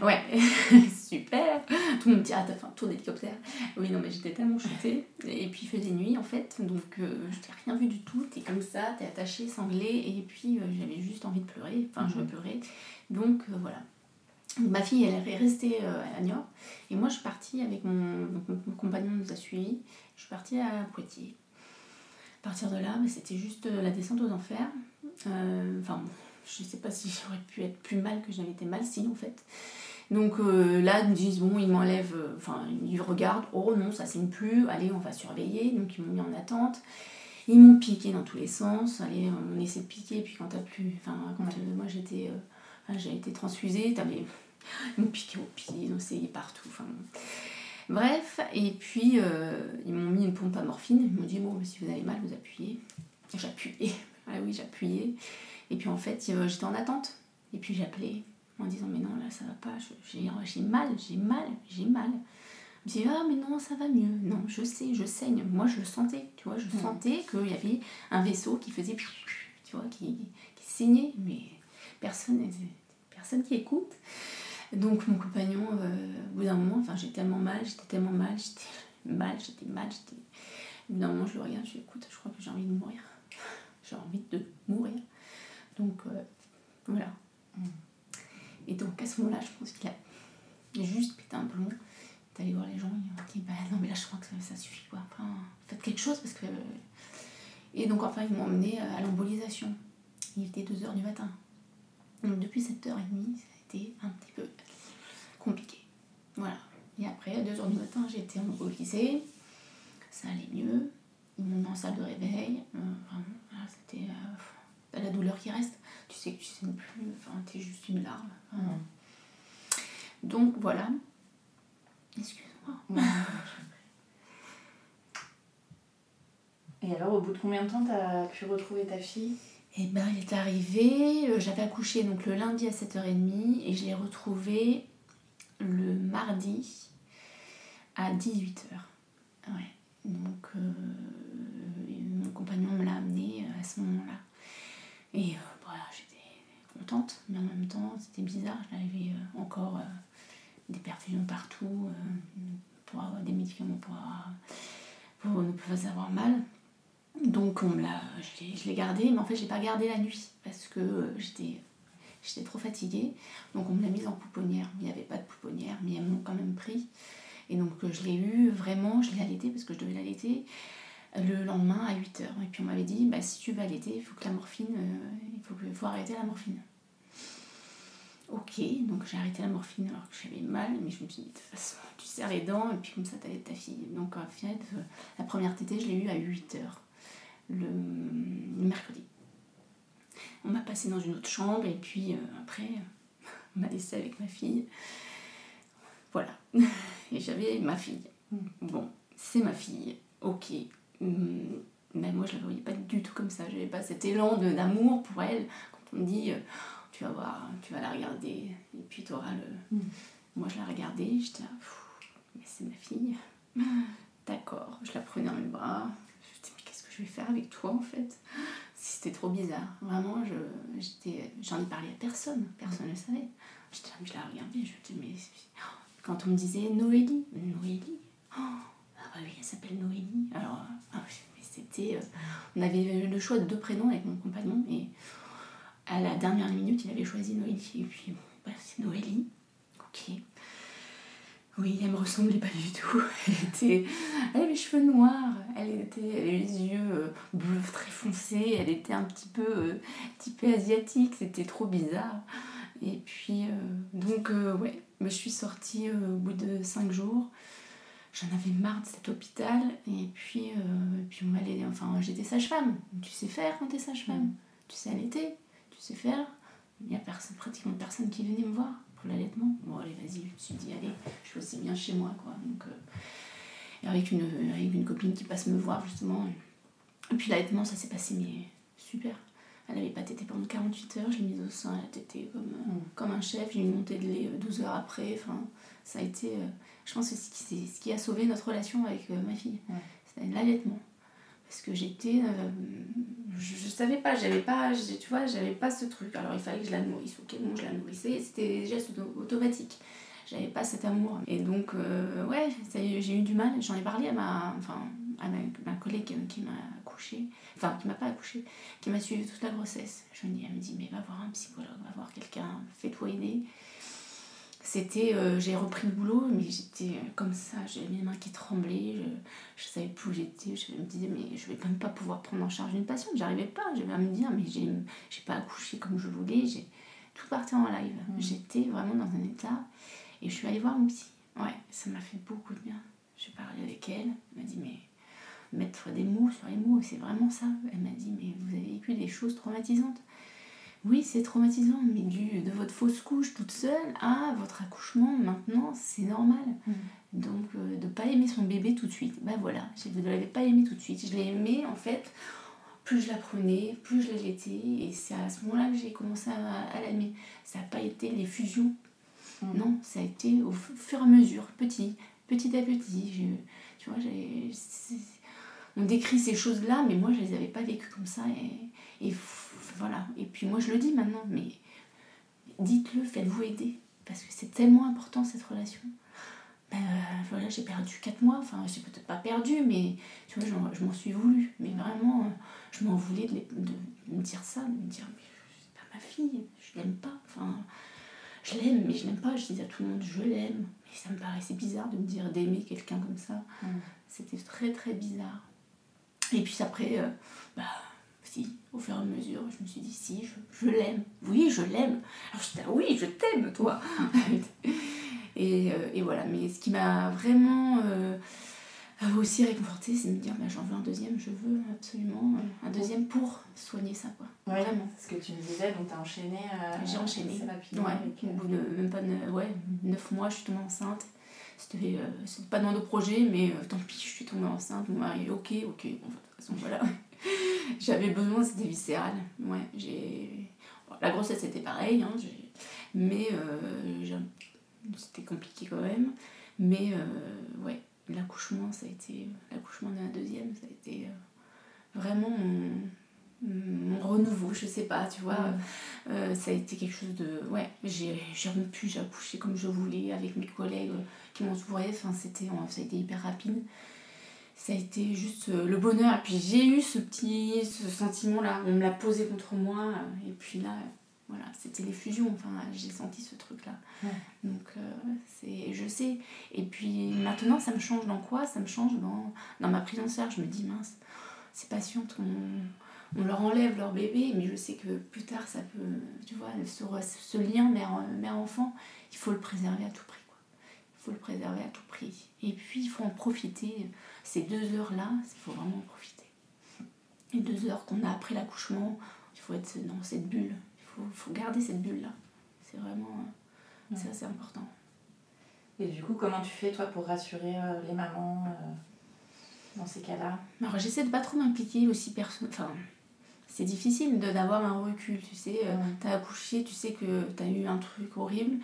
Ouais, super. Tout le monde me dit, ah, t'as fait un tour d'hélicoptère. Oui, non, mais j'étais tellement shootée. Et puis il faisait nuit en fait, donc euh, je n'ai rien vu du tout. T'es comme ça, t'es attaché, sanglé, et puis euh, j'avais juste envie de pleurer. Enfin, je pleurais. Donc euh, voilà. Ma fille, elle est restée à Niort. Et moi, je suis partie avec mon, donc, mon- mon compagnon nous a suivis. Je suis partie à Poitiers. À partir de là, mais c'était juste euh, la descente aux enfers. Euh, Enfin, bon, je sais pas si j'aurais pu être plus mal que j'avais été mal, si en fait. Donc euh, là, ils me disent, bon, ils m'enlèvent, enfin, ils regardent, oh non, ça saigne plus, allez, on va surveiller. Donc ils m'ont mis en attente. Ils m'ont piqué dans tous les sens. Allez, on essaie de piquer, puis quand t'as plus. Enfin, quand moi j'étais. j'ai été transfusée, t'avais. Ils m'ont piqué au pied, ils ont essayé partout. Enfin. Bref, et puis euh, ils m'ont mis une pompe à morphine. Ils m'ont dit, bon, si vous avez mal, vous appuyez. J'appuyais. Ah oui, j'appuyais. Et puis en fait, euh, j'étais en attente. Et puis j'appelais en disant, mais non, là, ça va pas. J'ai mal, j'ai mal, j'ai mal. Je me dis, ah, mais non, ça va mieux. Non, je sais, je saigne. Moi, je le sentais, tu vois, je sentais qu'il y avait un vaisseau qui faisait, tu vois, qui, qui saignait, mais personne, personne qui écoute. Donc, mon compagnon, euh, au bout d'un moment, enfin, j'ai tellement mal, j'étais tellement mal, j'étais mal, j'étais mal, j'étais. Au bout d'un moment, je le regarde, je lui dis, écoute, je crois que j'ai envie de mourir. J'ai envie de mourir. Donc, euh, voilà. Et donc, à ce moment-là, je pense qu'il a juste pété un plomb. T'es allé voir les gens, ils ont dit bah non mais là je crois que ça, ça suffit quoi. Enfin, faites quelque chose parce que. Et donc enfin ils m'ont emmené à l'embolisation. Il était 2h du matin. Donc depuis 7h30, un petit peu compliqué. Voilà. Et après, à 2h du matin, j'ai été embolisée. Ça allait mieux. Ils m'ont mis en salle de réveil. Euh, vraiment, voilà, c'était euh, t'as la douleur qui reste. Tu sais que tu sais plus. Enfin, t'es juste une larme. Enfin, Donc voilà. Excuse-moi. Et alors, au bout de combien de temps t'as pu retrouver ta fille? Et ben, il est arrivé, euh, j'avais accouché donc le lundi à 7h30 et je l'ai retrouvé le mardi à 18h. Ouais. Donc, euh, mon compagnon me l'a amené euh, à ce moment-là. Et voilà, j'étais contente, mais en même temps, c'était bizarre. J'avais euh, encore des perfusions partout pour avoir des médicaments pour, pour ne pas avoir mal. Donc on l'a, je l'ai- je l'ai gardé, mais en fait je l'ai pas gardé la nuit parce que euh, j'étais, trop fatiguée. Donc on me l'a mise en pouponnière. Il n'y avait pas de pouponnière, mais elles m'ont quand même pris. Et donc euh, je l'ai eu vraiment, je l'ai allaité parce que je devais l'allaiter le lendemain à 8h. Et puis on m'avait dit, bah, si tu veux allaiter, il faut que la morphine, euh, il faut, faut arrêter la morphine. ok, donc j'ai arrêté la morphine alors que j'avais mal, mais je me suis dit, de toute façon, tu serres les dents et puis comme ça, t'allais ta fille. Donc en fait, la première tétée, je l'ai eue à 8h, le, le mercredi. On m'a passé dans une autre chambre et puis euh, après, on m'a laissé avec ma fille. Voilà. Et j'avais ma fille. Bon, c'est ma fille, ok. Hum, Mais moi, je la voyais pas du tout comme ça. J'avais pas cet élan de- d'amour pour elle. Quand on me dit, euh, tu vas voir, tu vas la regarder, et puis tu auras le. Moi, je la regardais, j'étais là, mais c'est ma fille. D'accord, je la prenais dans mes bras. Je je vais faire avec toi en fait C'était trop bizarre. Vraiment, je, j'en ai parlé à personne. Personne ne savait. Je la regardais, je me mais. Quand on me disait Noélie, Noélie, oh, ah bah oui, elle s'appelle Noélie. Alors, ah oui, mais c'était. euh, on avait le choix de deux prénoms avec mon compagnon et à la dernière minute, il avait choisi Noélie. Et puis, bon, bref, c'est Noélie. Ok. Oui, elle me ressemblait pas du tout. Elle, était, elle avait les cheveux noirs, elle, était, elle avait les yeux euh, bleus très foncés, elle était un petit peu euh, asiatique, c'était trop bizarre. Et puis, euh, donc, euh, ouais, je suis sortie au bout de cinq jours. J'en avais marre de cet hôpital. Et puis, et puis on m'allait. Enfin, j'étais sage-femme. Tu sais faire quand t'es sage-femme. Tu sais allaiter. Tu sais faire. Il n'y a personne, pratiquement personne qui venait me voir pour l'allaitement. Bon, allez, vas-y. Je me suis dit, allez, je fais aussi bien chez moi, quoi. Donc, euh, et avec, une, avec une copine qui passe me voir, justement. Et puis l'allaitement, ça s'est passé, mais super. Elle n'avait pas tété pendant 48 heures, je l'ai mise au sein, elle a tété comme, euh, comme un chef, j'ai eu une montée de lait euh, 12 heures après. Enfin, ça a été, euh, je pense que c'est ce qui, c'est a sauvé notre relation avec euh, ma fille. Ouais. C'était l'allaitement. Parce que j'étais. euh, je, savais pas, j'avais pas, tu vois, j'avais pas ce truc. Alors il fallait que je la nourrisse, ok, bon, je la nourrissais, c'était des gestes auto- automatiques. J'avais pas cet amour. Et donc, euh, ouais, j'ai eu du mal. J'en ai parlé à ma, enfin, à ma collègue qui m'a accouchée, enfin, qui m'a pas accouchée, qui m'a suivi toute la grossesse. Je me dis, elle me dit, mais va voir un psychologue, va voir quelqu'un, fais-toi aider. C'était, euh, j'ai repris le boulot, mais j'étais euh, comme ça, j'avais mes mains qui tremblaient, je, je savais plus où j'étais, je me disais, mais je vais même pas pouvoir prendre en charge une patiente, j'arrivais pas, j'avais à me dire, mais j'ai j'ai pas accouché comme je voulais, j'ai tout partait en live. J'étais vraiment dans un état, et je suis allée voir une psy. Ouais, ça m'a fait beaucoup de bien. J'ai parlé avec elle, elle m'a dit, mais mettre des mots sur les mots, c'est vraiment ça. Elle m'a dit, mais vous avez vécu des choses traumatisantes. Oui, c'est traumatisant, mais du, de votre fausse couche toute seule à votre accouchement, maintenant, c'est normal. Donc, euh, de pas aimer son bébé tout de suite. Ben voilà, je ne l'avais pas aimé tout de suite. Je l'ai aimé, en fait, plus je la prenais, plus je la l'allaitais. Et c'est à ce moment-là que j'ai commencé à, à l'aimer. Ça n'a pas été les fusions. Non, ça a été au fu- fur et à mesure, petit, petit à petit. Je, tu vois, j'ai- on décrit ces choses-là, mais moi, je les avais pas vécues comme ça. Et, voilà. Et puis moi, je le dis maintenant, mais dites-le, faites-vous aider. Parce que c'est tellement important, cette relation. Ben, euh, voilà, j'ai perdu 4 mois. Enfin, j'ai peut-être pas perdu, mais tu vois, je m'en suis voulu. Mais vraiment, euh, je m'en voulais de, me dire ça, de me dire, mais c'est pas ma fille, je l'aime pas. Enfin, je l'aime, mais je l'aime pas. Je disais à tout le monde, je l'aime. Mais ça me paraissait bizarre de me dire d'aimer quelqu'un comme ça. C'était très, très bizarre. Et puis après, euh, bah, si, au fur et à mesure, je me suis dit, si, je, je l'aime. Oui, je l'aime. Alors j'étais, là, oui, je t'aime, toi. et, euh, et voilà, mais ce qui m'a vraiment euh, aussi réconfortée, c'est de me dire, bah, j'en veux un deuxième, je veux absolument euh, un deuxième pour soigner ça, quoi. Ouais, Vraiment. ce que tu me disais, donc t'as enchaîné. euh, J'ai enchaîné. rapidement Ouais, avec, au euh, bout de même pas ne- ouais, 9 mois, je suis tombée enceinte. C'était euh, pas dans nos projets, mais euh, tant pis, je suis tombée enceinte. Mon mari, ok, ok, bon, de toute façon, voilà. J'avais besoin, c'était viscéral. Ouais, j'ai. bon, la grossesse, c'était pareil, hein, mais euh, c'était compliqué quand même. Mais euh, ouais, l'accouchement, ça a été. L'accouchement de la deuxième, ça a été euh, vraiment mon, mon renouveau, je sais pas, tu vois. Euh, ça a été quelque chose de. Ouais, j'ai j'ai pu, j'ai accouché comme je voulais avec mes collègues qui m'entouraient. Enfin, c'était, ça a été hyper rapide. Ça a été juste euh, le bonheur. Et puis j'ai eu ce petit ce sentiment-là. On me l'a posé contre moi. euh, Et puis là, voilà, c'était les fusions. Enfin, j'ai senti ce truc-là. Ouais. Donc, euh, c'est, je sais. Et puis maintenant, ça me change dans quoi? Ça me change dans, dans ma prise en charge. Je me dis, mince, ces patientes ont on leur enlève leur bébé, mais je sais que plus tard, ça peut, tu vois, ce, ce lien mère-enfant, il faut le préserver à tout prix. Quoi. Il faut le préserver à tout prix. Et puis, il faut en profiter. Ces deux heures-là, il faut vraiment en profiter. Les deux heures qu'on a après l'accouchement, il faut être dans cette bulle. Il faut, faut garder cette bulle-là. C'est vraiment... Ça, c'est important. Et du coup, comment tu fais, toi, pour rassurer euh, les mamans euh, dans ces cas-là? Alors, j'essaie de pas trop m'impliquer aussi personne. Enfin, c'est difficile d'avoir un recul, tu sais. Euh, tu as accouché, tu sais que tu as eu un truc horrible,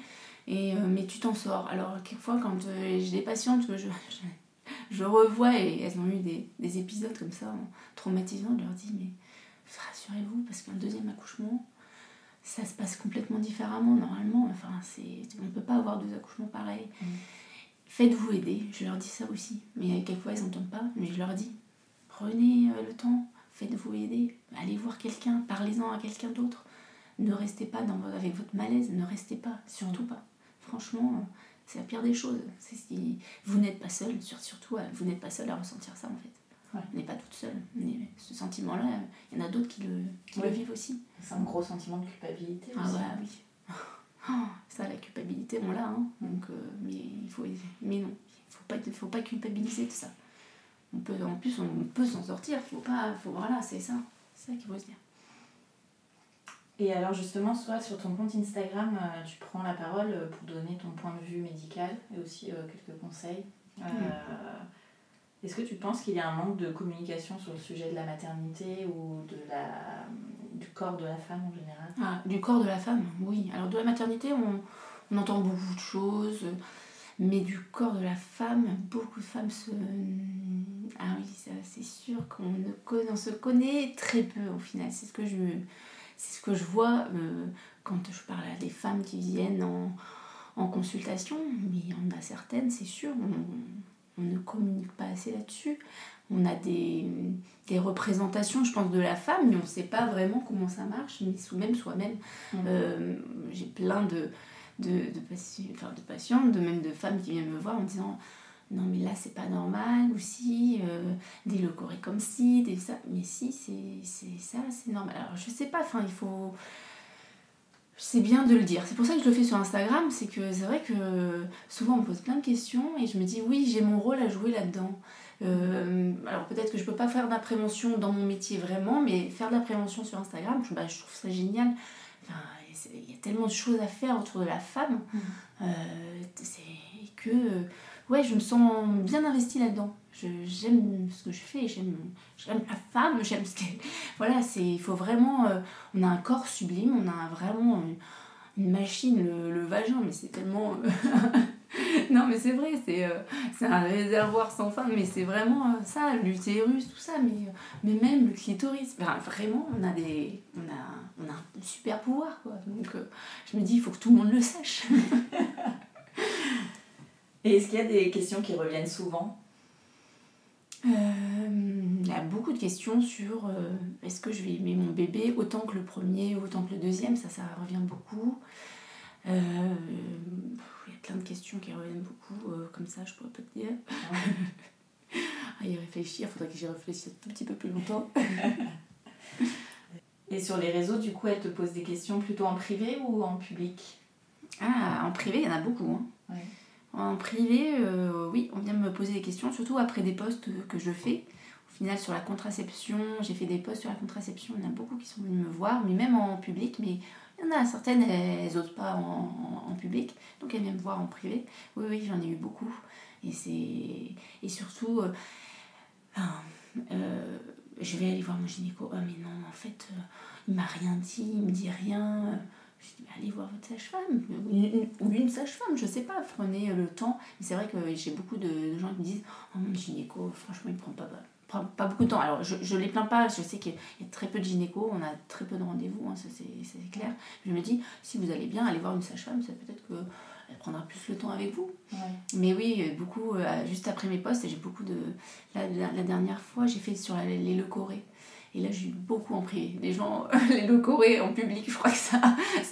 et, mais tu t'en sors. Alors, quelquefois, quand j'ai des patientes que je, je, revois et elles ont eu des, des épisodes comme ça, traumatisants, je leur dis, mais rassurez-vous, parce qu'un deuxième accouchement, ça se passe complètement différemment normalement. Enfin, c'est, on ne peut pas avoir deux accouchements pareils. Mm. Faites-vous aider, je leur dis ça aussi. Mais quelquefois, ils n'entendent pas, mais je leur dis prenez euh, le temps, faites-vous aider, allez voir quelqu'un, parlez-en à quelqu'un d'autre. Ne restez pas dans, avec votre malaise, ne restez pas, surtout pas. Franchement, c'est la pire des choses. C'est vous n'êtes pas seul, surtout, vous n'êtes pas seul à ressentir ça en fait. On n'est pas toute seule. Ce sentiment-là, il y en a d'autres qui, le, le vivent aussi. C'est un gros sentiment de culpabilité ah aussi. Ah ouais, oui. ça, la culpabilité, on l'a. Hein. Donc, euh, mais, il faut, mais non, il faut pas, faut pas culpabiliser tout ça. On peut, en plus, on peut s'en sortir. Faut pas, faut, voilà, c'est ça. C'est ça qu'il faut se dire. Et alors justement, soit sur ton compte Instagram, euh, tu prends la parole pour donner ton point de vue médical et aussi euh, quelques conseils. Est-ce que tu penses qu'il y a un manque de communication sur le sujet de la maternité ou de la, du corps de la femme en général? Ah, Du corps de la femme, oui. Alors de la maternité, on, on entend beaucoup de choses, mais du corps de la femme, beaucoup de femmes se... Ah oui, c'est sûr qu'on se connaît très peu au final. C'est ce que je, c'est ce que je vois euh, quand je parle à des femmes qui viennent en, en consultation, mais il y en a certaines, c'est sûr. On, on ne communique pas assez là-dessus. On a des, représentations, je pense, de la femme, mais on ne sait pas vraiment comment ça marche, mais sous-même soi-même. Mmh. Euh, j'ai plein de, de, de, de, patientes, de même de femmes qui viennent me voir en disant non mais là c'est pas normal ou si euh, des locaux comme si des ça mais si c'est ça c'est normal alors je sais pas enfin il faut c'est bien de le dire. C'est pour ça que je le fais sur Instagram, c'est que c'est vrai que souvent on me pose plein de questions et je me dis oui, j'ai mon rôle à jouer là-dedans. Euh, alors peut-être que je peux pas faire de la prévention dans mon métier vraiment, mais faire de la prévention sur Instagram, je, bah, je trouve ça génial. il y a tellement de choses à faire autour de la femme mmh. euh, c'est que ouais, je me sens bien investie là-dedans j'aime ce que je fais, j'aime la femme, j'aime ce qu'elle... Voilà, il faut vraiment... Euh, on a un corps sublime, on a vraiment une, machine, le, vagin, mais c'est tellement... Euh, non, mais c'est vrai, c'est, euh, c'est un réservoir sans fin, mais c'est vraiment ça, l'utérus, tout ça, mais, mais même le clitoris. vraiment, on a, des, on, a, on a un super pouvoir, quoi. Donc, je me dis, il faut que tout le monde le sache. Et est-ce qu'il y a des questions qui reviennent souvent? Euh, il y a beaucoup de questions sur euh, est-ce que je vais aimer mon bébé autant que le premier, autant que le deuxième, ça, ça revient beaucoup. Euh, il y a plein de questions qui reviennent beaucoup, comme ça, je pourrais pas te dire. à y réfléchir, il faudrait que j'y réfléchisse un tout petit peu plus longtemps. Et sur les réseaux, du coup, elle te pose des questions plutôt en privé ou en public? Ah, en privé, il y en a beaucoup. Hein. En privé, euh, oui, on vient me poser des questions, surtout après des posts que je fais. Au final, sur la contraception, j'ai fait des posts sur la contraception, il y en a beaucoup qui sont venus me voir, mais même en public, mais il y en a certaines, elles n'osent pas en, public, donc elles viennent me voir en privé. Oui, oui, j'en ai eu beaucoup. Et, c'est... et surtout, euh, euh, je vais aller voir mon gynéco. Ah, mais non, en fait, il m'a rien dit, il me dit rien. Je dis, allez voir votre sage-femme, ou une, sage-femme, je sais pas, prenez le temps. Mais c'est vrai que j'ai beaucoup de, gens qui me disent, oh mon gynéco, franchement, il prend pas, pas beaucoup de temps. Alors, je, je les plains pas, je sais qu'il y a très peu de gynéco, on a très peu de rendez-vous, hein, ça c'est clair. Je me dis, si vous allez bien, allez voir une sage-femme, c'est peut-être que elle prendra plus le temps avec vous. Mais oui, beaucoup, euh, juste après mes postes, j'ai beaucoup de. La, la, dernière fois, j'ai fait sur les leucorées. Et là, j'ai eu beaucoup en privé. Les gens, les locaux en public, je crois que ça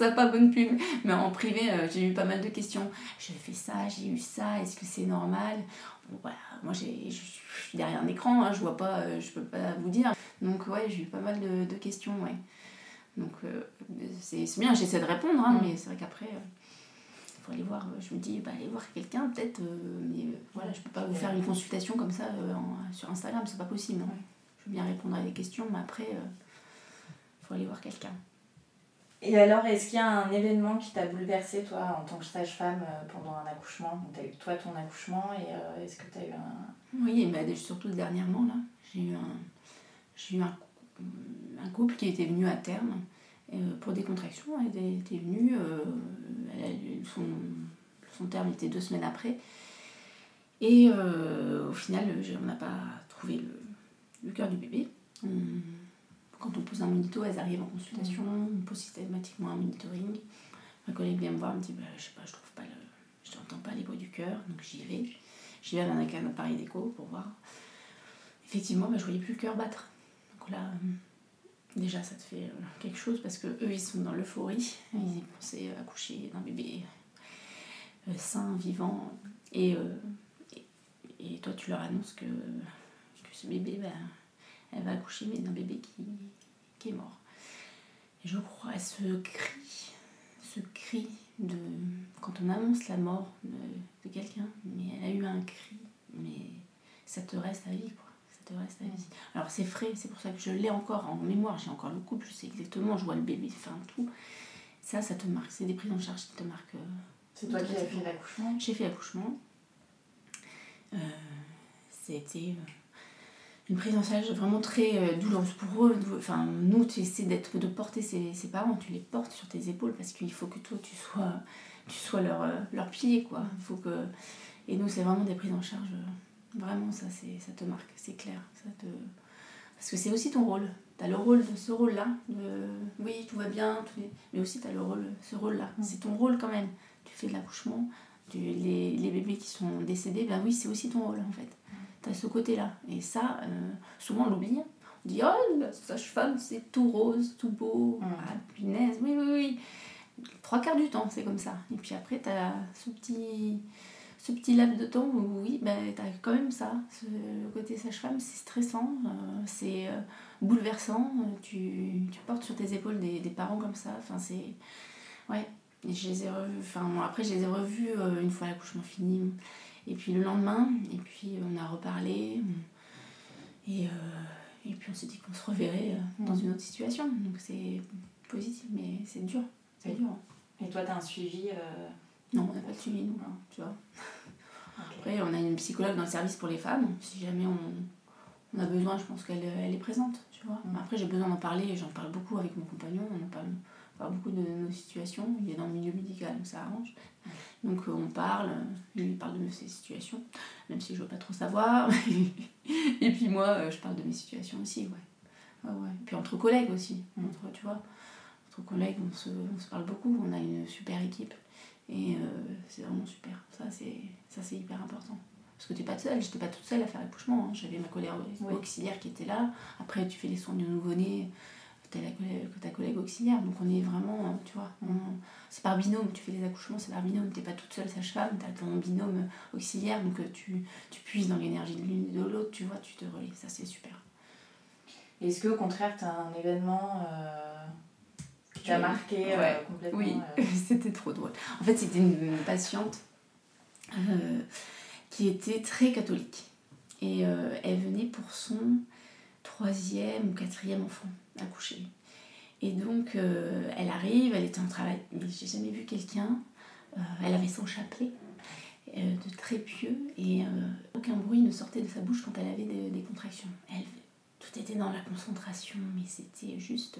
n'a pas bonne pub. Mais en privé, euh, j'ai eu pas mal de questions. J'ai fait ça, j'ai eu ça, est-ce que c'est normal? Voilà, Moi, je suis derrière un écran, hein, je vois pas, euh, je peux pas vous dire. Donc ouais, j'ai eu pas mal de, de questions, ouais. Donc euh, c'est bien, j'essaie de répondre, hein, Mm. mais c'est vrai qu'après, il faut aller voir, euh, je me dis, bah, aller voir quelqu'un peut-être, euh, mais euh, voilà, je peux pas vous faire une consultation comme ça euh, en- sur Instagram, c'est pas possible. hein. Bien répondre à des questions, mais après, il faut aller voir quelqu'un. Et alors, est-ce qu'il y a un événement qui t'a bouleversé, toi, en tant que sage-femme, euh, pendant un accouchement? Donc, Tu as eu, toi, ton accouchement, et euh, est-ce que tu as eu un. Oui, mais bah, surtout dernièrement, là, j'ai eu un, j'ai eu un, un couple qui était venu à terme euh, pour des contractions. Elle était, venue, euh, elle son, son terme était deux semaines après. Et euh, au final, on n'a pas trouvé le, le cœur du bébé. On- quand on pose un monito, elles arrivent en consultation, on pose systématiquement un monitoring. Ma collègue vient me voir, elle me dit bah, Je sais pas, je trouve pas le. Je n'entends pas les bruits du cœur, donc j'y vais. J'y vais avec un appareil d'écho pour voir. Effectivement, bah, je voyais plus le cœur battre. Donc là, euh, déjà, ça te fait euh, quelque chose parce que eux, ils sont dans l'euphorie. Ils pensaient accoucher d'un bébé euh, sain, vivant. Et, euh, et, et toi, tu leur annonces que ce bébé, bah, elle va accoucher, mais d'un bébé qui, qui est mort. Et je crois à ce cri, ce cri de. Quand on annonce la mort de, de quelqu'un, mais elle a eu un cri, mais ça te reste à vie, quoi. Ça te reste à vie. Alors c'est frais, c'est pour ça que je l'ai encore en mémoire, j'ai encore le couple, je sais exactement, je vois le bébé, enfin tout. Ça, ça te marque, c'est des prises en charge qui te marquent. euh, C'est toi qui as fait l'accouchement j'ai fait l'accouchement. Euh, C'était euh, une prise en charge vraiment très euh, douloureuse pour eux. Enfin, nous, tu essaies d'être, de porter ses, ses parents, tu les portes sur tes épaules parce qu'il faut que toi, tu sois, tu sois leur, euh, leur pilier, quoi. Il faut que... Et nous, c'est vraiment des prises en charge. euh, Vraiment, ça, c'est, ça te marque, c'est clair. Ça te... Parce que c'est aussi ton rôle. Tu as le rôle de ce rôle-là. De... Oui, tout va bien, tout est- mais aussi tu as le rôle, ce rôle-là. C'est ton rôle quand même. Tu fais de l'accouchement, tu- les, les bébés qui sont décédés, ben oui, c'est aussi ton rôle en fait. Tu as ce côté-là. Et ça, euh, souvent on l'oublie. On dit, oh, la sage-femme, c'est tout rose, tout beau. Mm. Ah, punaise, oui, oui, oui. Trois quarts du temps, c'est comme ça. Et puis après, tu as ce petit, ce petit laps de temps où, oui, ben, tu as quand même ça. Ce, le côté sage-femme, c'est stressant, euh, c'est euh, bouleversant. Tu, tu portes sur tes épaules des, des parents comme ça. Enfin, c'est. Ouais. Et je les ai revus. Enfin, bon, après, je les ai revus une fois l'accouchement fini. Et puis le lendemain, et puis on a reparlé. Et, euh, et puis on s'est dit qu'on se reverrait euh, dans une autre situation. Donc c'est positif, mais c'est dur. C'est dur. Et toi, tu as un suivi euh, Non, on n'a pas de suivi, nous. Non. Tu vois. Après, on a une psychologue dans le service pour les femmes. Si jamais on, on a besoin, je pense qu'elle elle est présente. Tu vois. Mm. Après, j'ai besoin d'en parler. J'en parle beaucoup avec mon compagnon. On en parle, beaucoup de nos situations. Il est dans le milieu médical, donc ça arrange. Donc euh, on parle. Lui il parle de ses situations, même si je veux pas trop savoir. Et puis moi, euh, je parle de mes situations aussi. Ouais. Ouais, ouais. Puis entre collègues aussi. Entre, tu vois, entre collègues, on se, on se parle beaucoup. On a une super équipe. Et euh, c'est vraiment super. Ça, c'est ça c'est hyper important. Parce que tu n'es pas seule, j'étais pas toute seule à faire l'accouchement. hein. J'avais ma collègue auxiliaire qui était là. Après, tu fais les soins du nouveau-né, collègue, ta collègue auxiliaire. Donc on est vraiment, euh, tu vois, c'est par binôme. Tu fais les accouchements, c'est par binôme. Tu n'es pas toute seule sage-femme, tu as ton binôme auxiliaire. Donc euh, tu, tu puises dans l'énergie de l'une et de l'autre, tu vois, tu te relis. Ça, c'est super. Est-ce que au contraire, tu as un événement euh, qui t'a marqué euh, complètement Oui, euh, c'était trop drôle. En fait, c'était une, une patiente euh, qui était très catholique. Et euh, elle venait pour son troisième ou quatrième enfant accouché. Et donc, euh, elle arrive, elle était en travail. Mais j'ai jamais vu quelqu'un. euh, elle avait son chapelet euh, de très pieux et aucun bruit ne sortait de sa bouche quand elle avait des, des contractions. Elle, tout était dans la concentration, mais c'était juste.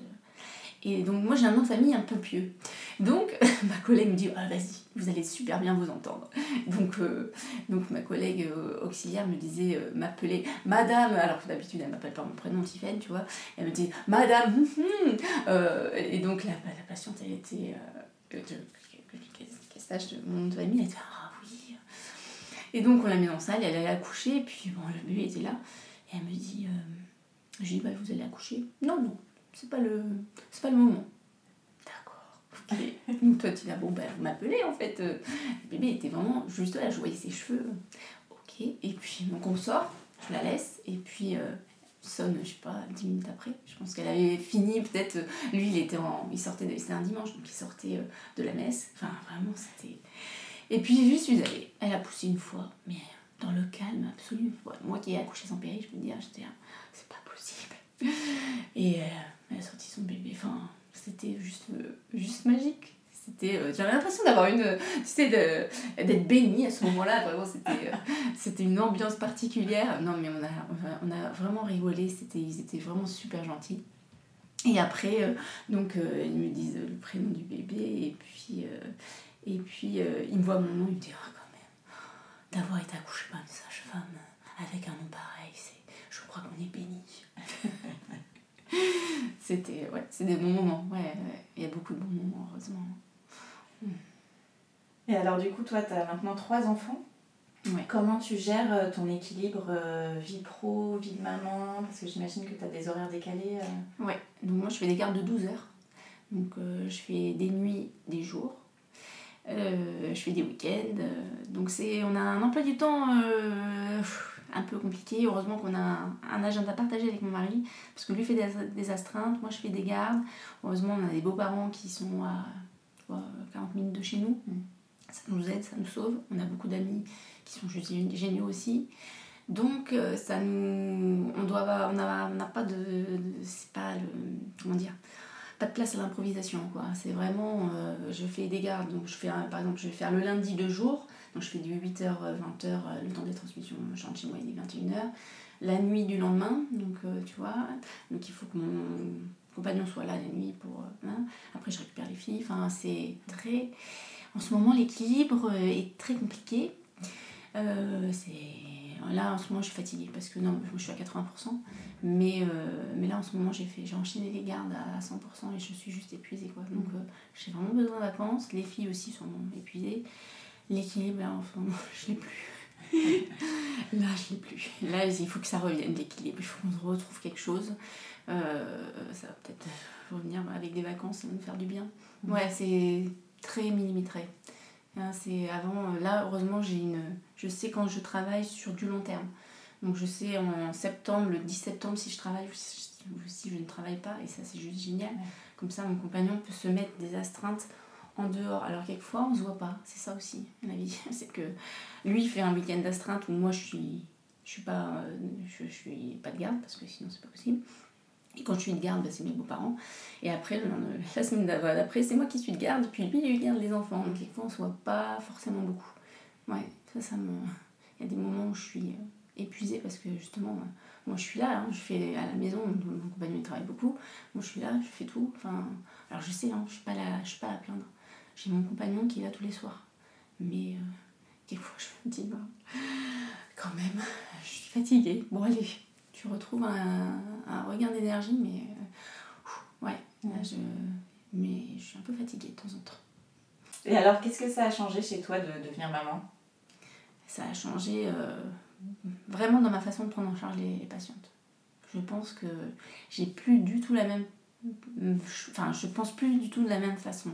Et donc, moi, j'ai un nom de famille un peu pieux. Donc, ma collègue me dit Ah, vas-y, vous allez super bien vous entendre. Donc, euh, donc ma collègue euh, auxiliaire me disait, euh, m'appelait Madame, alors que d'habitude, elle m'appelle par mon prénom, Tiffaine, tu vois. Elle me dit Madame, hum, hum. Euh, Et donc, la, la patiente, elle était. Qu'elle sache de mon nom de famille, elle était Ah oui. Et donc, on l'a mise en salle, elle allait accoucher, et puis, bon, le bébé était là. Et elle me dit Je dis Bah, vous allez accoucher? Non, non, c'est pas le, c'est pas le moment. D'accord. ok. Donc toi tu dis, ah bon, ben, vous m'appelez en fait. Euh, Le bébé était vraiment juste là, je voyais ses cheveux. Ok. Et puis donc on sort, je la laisse, et puis euh, sonne, je sais pas, 10 minutes après. Je pense qu'elle avait fini, peut-être. Lui, il était en. Il sortait. C'était un dimanche, donc il sortait de la messe. Enfin, vraiment, c'était. Et puis, je suis allée. Elle a poussé une fois, mais dans le calme absolu. moi qui ai accouché sans péri, je peux dire, j'étais c'est pas possible. Et elle a sorti son bébé. Enfin, c'était juste, juste magique. C'était, euh, j'avais l'impression d'avoir une, tu d'être bénie à ce moment-là. Vraiment, c'était, euh, une ambiance particulière. Non, mais on a, on a vraiment rigolé. C'était, ils étaient vraiment super gentils. Et après, euh, donc, ils me disent le prénom du bébé. Et puis, et puis ils me voient mon nom. Ils me disent, ah, quand même, d'avoir été accouché par une sage-femme avec un nom pareil, c'est, je crois qu'on est béni. c'était, ouais, c'est des bons moments. Ouais, il y a beaucoup de bons moments, heureusement. Et alors, du coup, toi, tu as maintenant trois enfants. Comment tu gères euh, ton équilibre euh, vie pro, vie de maman? Parce que j'imagine que tu as des horaires décalés. Euh. Ouais, donc moi je fais des gardes de 12 heures. Donc je fais des nuits, des jours. je fais des week-ends. donc c'est, on a un emploi du temps un peu compliqué. Heureusement qu'on a un, agenda partagé avec mon mari. Parce que lui fait des, astreintes, moi je fais des gardes. Heureusement on a des beaux-parents qui sont à 40 minutes de chez nous. Ça nous aide, ça nous sauve. On a beaucoup d'amis qui sont juste géniaux aussi. Donc, euh, ça nous. On doit on n'a pas de. c'est pas. Comment dire pas de place à l'improvisation quoi c'est vraiment euh, je fais des gardes donc je fais par exemple je vais faire le lundi deux jours je fais du 8h 20h le temps des transmissions je rentre chez moi il est 21h la nuit du lendemain donc euh, tu vois donc il faut que mon compagnon soit là la nuit pour. Euh, hein. Après, je récupère les filles. Enfin, c'est très. En ce moment, l'équilibre euh, est très compliqué. Euh, c'est là en ce moment je suis fatiguée parce que non je suis à 80% mais, mais là en ce moment j'ai fait j'ai enchaîné les gardes à 100% et je suis juste épuisée quoi donc j'ai vraiment besoin de vacances les filles aussi sont épuisées l'équilibre là en ce moment je l'ai plus là je l'ai plus là il faut que ça revienne l'équilibre il faut qu'on retrouve quelque chose euh, ça va peut-être revenir avec des vacances, ça va nous faire du bien. Mhm. Ouais, c'est très millimétré. Hein, c'est avant, là, heureusement, j'ai une, je sais quand je travaille sur du long terme. Donc je sais en septembre, le 10 septembre, si je travaille ou si je ne travaille pas, et ça c'est juste génial. Comme ça, mon compagnon peut se mettre des astreintes en dehors. Alors quelquefois, on se voit pas. C'est ça aussi, ma vie. C'est que lui, fait un week-end d'astreinte où moi, je suis, je suis pas, euh, je, suis pas de garde parce que sinon c'est pas possible. Et quand je suis de garde, bah, c'est mes beaux-parents. Et après, la semaine d'après, c'est moi qui suis de garde. Puis lui, il garde les enfants. Donc, quelquefois, on se voit pas forcément beaucoup. Ouais, ça, ça me. Il y a des moments où je suis euh, épuisée parce que justement, euh, moi, je suis là. Hein, je fais à la maison, mon compagnon, il travaille beaucoup. Moi, je suis là, je fais tout. Enfin, alors, je sais, hein, je suis, pas suis pas à plaindre. J'ai mon compagnon qui est là tous les soirs. Mais euh, quelquefois, je me dis, bah, quand même, je suis fatiguée. Bon, allez tu retrouves un, un regain d'énergie, mais euh, ouais, je, mais je suis un peu fatiguée de temps en temps. Et alors, qu'est-ce que ça a changé chez toi de, devenir maman? Ça a changé euh, vraiment dans ma façon de prendre en charge les, patientes. Je pense que j'ai plus du tout la même. Enfin, je pense plus du tout de la même façon.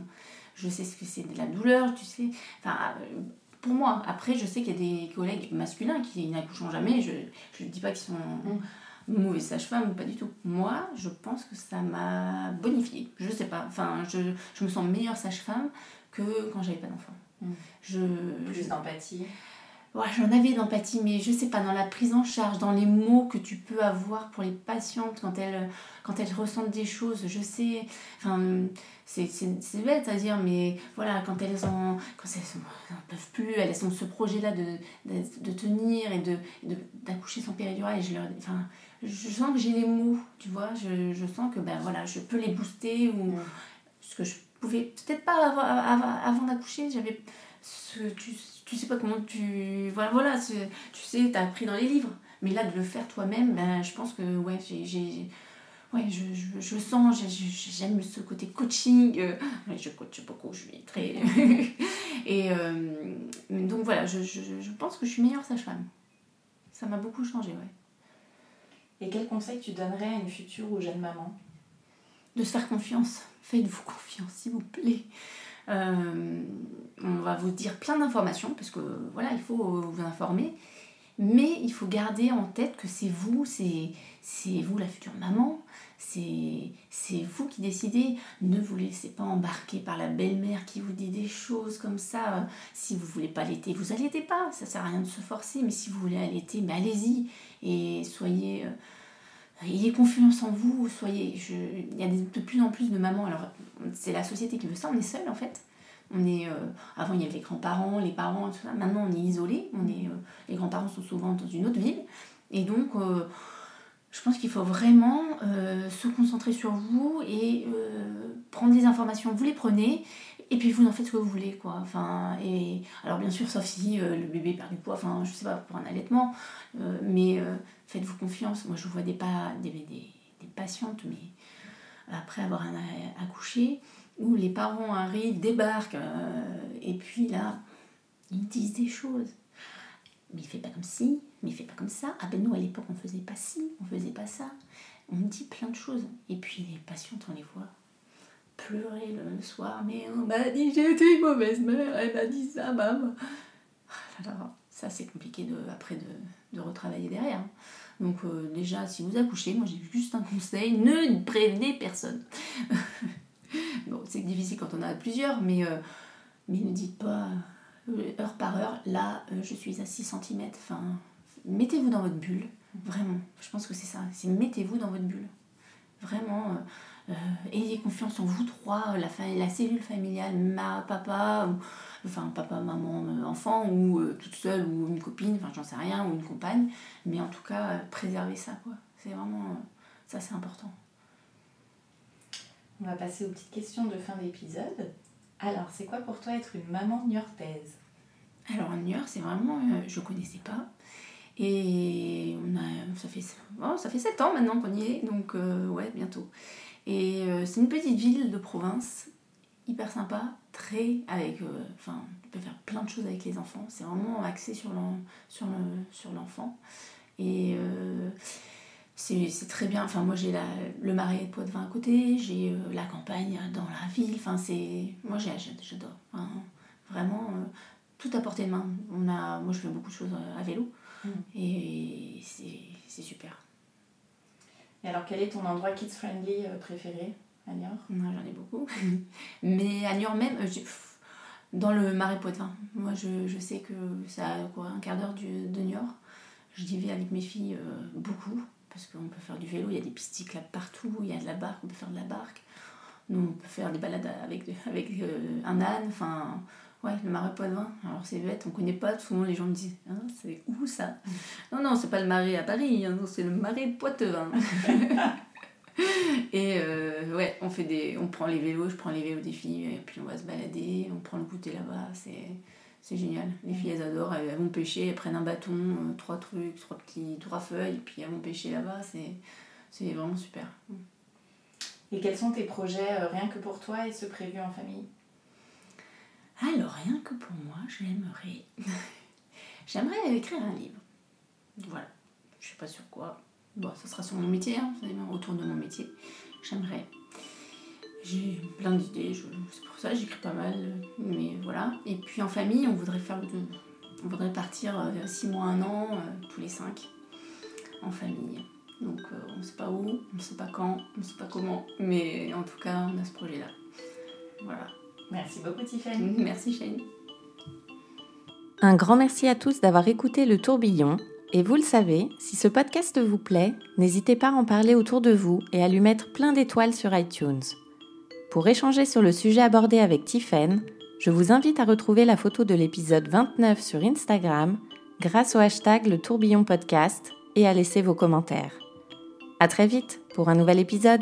Je sais ce que c'est de la douleur, tu sais. Enfin, euh, pour moi. Après, je sais qu'il y a des collègues masculins qui n'accouchent jamais. Je ne dis pas qu'ils sont mm. mauvais sages-femmes ou pas du tout. Moi, je pense que ça m'a bonifié. Je sais pas. Enfin, je, je me sens meilleure sage-femme que quand j'avais pas d'enfant. Mm. Je, Plus d'empathie. Ouais, j'en avais d'empathie, mais je sais pas, dans la prise en charge, dans les mots que tu peux avoir pour les patientes quand elles, quand elles ressentent des choses, je sais, enfin, c'est bête à dire, mais voilà, quand elles en, quand elles, peuvent plus, elles ont ce projet-là de, de, tenir et de d'accoucher sans péridurale, et je leur, enfin, je sens que j'ai les mots, tu vois, je, je, sens que ben voilà, je peux les booster ou ce que je pouvais peut-être pas avoir, avant, d'accoucher, j'avais ce, tu, tu sais pas comment tu voilà voilà tu sais tu as appris dans les livres mais là de le faire toi-même ben je pense que ouais j'ai ouais, je, je, je sens, j'aime ce côté coaching. Euh, je coach beaucoup, je suis très. et euh, donc voilà, je, je, pense que je suis meilleure sage-femme. Ça m'a beaucoup changé, ouais. Et quel conseil tu donnerais à une future ou jeune maman? De se faire confiance. Faites-vous confiance, s'il vous plaît. Euh, on va vous dire plein d'informations parce que voilà, il faut vous informer. Mais il faut garder en tête que c'est vous, c'est vous la future maman, c'est vous qui décidez. Ne vous laissez pas embarquer par la belle-mère qui vous dit des choses comme ça. Si vous voulez pas allaiter, vous allaitez pas. Ça sert à rien de se forcer. Mais si vous voulez allaiter, allez-y. Et soyez... Euh, ayez confiance en vous, soyez... il y a de plus en plus de mamans. Alors, c'est la société qui veut ça. On est seul, en fait. On est, euh, avant, il y avait les grands-parents, les parents, tout ça. Maintenant, on est isolé. On est, euh, les grands-parents sont souvent dans une autre ville. Et donc, je pense qu'il faut vraiment euh, se concentrer sur vous et euh, prendre des informations. Vous les prenez et puis vous en faites ce que vous voulez. Quoi. Enfin, et, alors bien sûr, sauf si euh, le bébé perd du poids, enfin je sais pas, pour un allaitement, mais faites-vous confiance. Moi je vois des, pas, des, des, des patientes, mais après avoir accouché, où les parents arrivent, débarquent, et puis là, ils disent des choses mais il fait pas comme ci, mais il fait pas comme ça. Ah ben nous à l'époque on faisait pas ci, on faisait pas ça. On dit plein de choses. Et puis les patientes on les voit pleurer le soir, mais on m'a dit j'ai été une mauvaise mère, elle m'a dit ça, maman. Ah ça c'est compliqué de, après de, de retravailler derrière. Donc euh, déjà si vous accouchez, moi j'ai juste un conseil, ne prévenez personne. bon c'est difficile quand on a plusieurs, mais, euh, mais ne dites pas euh, heure par heure, là, je suis à 6 cm. Mettez-vous dans votre bulle, vraiment. Je pense que c'est ça. C'est mettez-vous dans votre bulle. Vraiment, ayez confiance en vous trois, la, cellule familiale, ma, papa, enfin papa, maman, enfant, ou toute seule, ou une copine, enfin j'en sais rien, ou une compagne. Mais en tout cas, préservez ça, quoi. C'est vraiment, ça c'est important. On va passer aux petites questions de fin d'épisode. Alors, c'est quoi pour toi être une maman niortaise? Alors, en Niort, c'est vraiment. Euh, je connaissais pas. Et on a, ça, fait, oh, ça fait 7 ans maintenant qu'on y est, donc euh, ouais, bientôt. Et euh, c'est une petite ville de province, hyper sympa, très avec. Enfin, tu peux faire plein de choses avec les enfants. C'est vraiment axé sur l'enfant. Et c'est très bien. Enfin, moi, j'ai le marais de Poitevin à côté, j'ai euh, la campagne dans la ville. Enfin, c'est... Moi, j'adore. vraiment, euh, tout à portée de main. On a... Moi, je fais beaucoup de choses euh, à vélo. Mm. Et c'est super. Et alors, quel est ton endroit kids-friendly préféré? À Niort J'en ai beaucoup. Mais à Niort même, dans le marais Poitevin. Moi, je, je, sais que ça a quoi, un quart d'heure de Niort. Je y vais avec mes filles beaucoup parce qu'on peut faire du vélo, il y a des pistes cyclables partout, il y a de la barque, on peut faire de la barque. Nous, on peut faire des balades avec, avec euh, un âne, enfin, ouais, le marais Poitevin. Alors c'est bête, on connaît pas, souvent les gens me disent, hein, c'est où ça? Non, non, c'est pas le marais à Paris, hein, c'est le marais Poitevin. et euh, ouais, on, fait des, on prend les vélos, je prends les vélos des filles, et puis on va se balader, on prend le goûter là-bas, c'est c'est génial. Les filles, elles adorent. Elles, vont pêcher, elles prennent un bâton, euh, trois trucs, trois petits, trois feuilles, et puis elles vont pêcher là-bas. C'est vraiment super. Et quels sont tes projets, euh, rien que pour toi et ceux prévus en famille? Alors, rien que pour moi, j'aimerais. j'aimerais écrire un livre. Voilà. Je sais pas sur quoi. Bon, ça sera sur mon métier, hein, autour de mon métier. J'aimerais j'ai plein d'idées, c'est pour ça que j'écris pas mal, mais voilà. Et puis en famille, on voudrait faire on voudrait partir 6 euh, mois, 1 an, euh, tous les 5, en famille. Donc euh, on ne sait pas où, on ne sait pas quand, on ne sait pas comment, mais en tout cas, on a ce projet-là. Voilà. Merci beaucoup Tiffany. Merci Shane. Un grand merci à tous d'avoir écouté le tourbillon. Et vous le savez, si ce podcast vous plaît, n'hésitez pas à en parler autour de vous et à lui mettre plein d'étoiles sur iTunes. Pour échanger sur le sujet abordé avec Tiffen, je vous invite à retrouver la photo de l'épisode 29 sur Instagram grâce au hashtag le tourbillon podcast et à laisser vos commentaires. À très vite pour un nouvel épisode.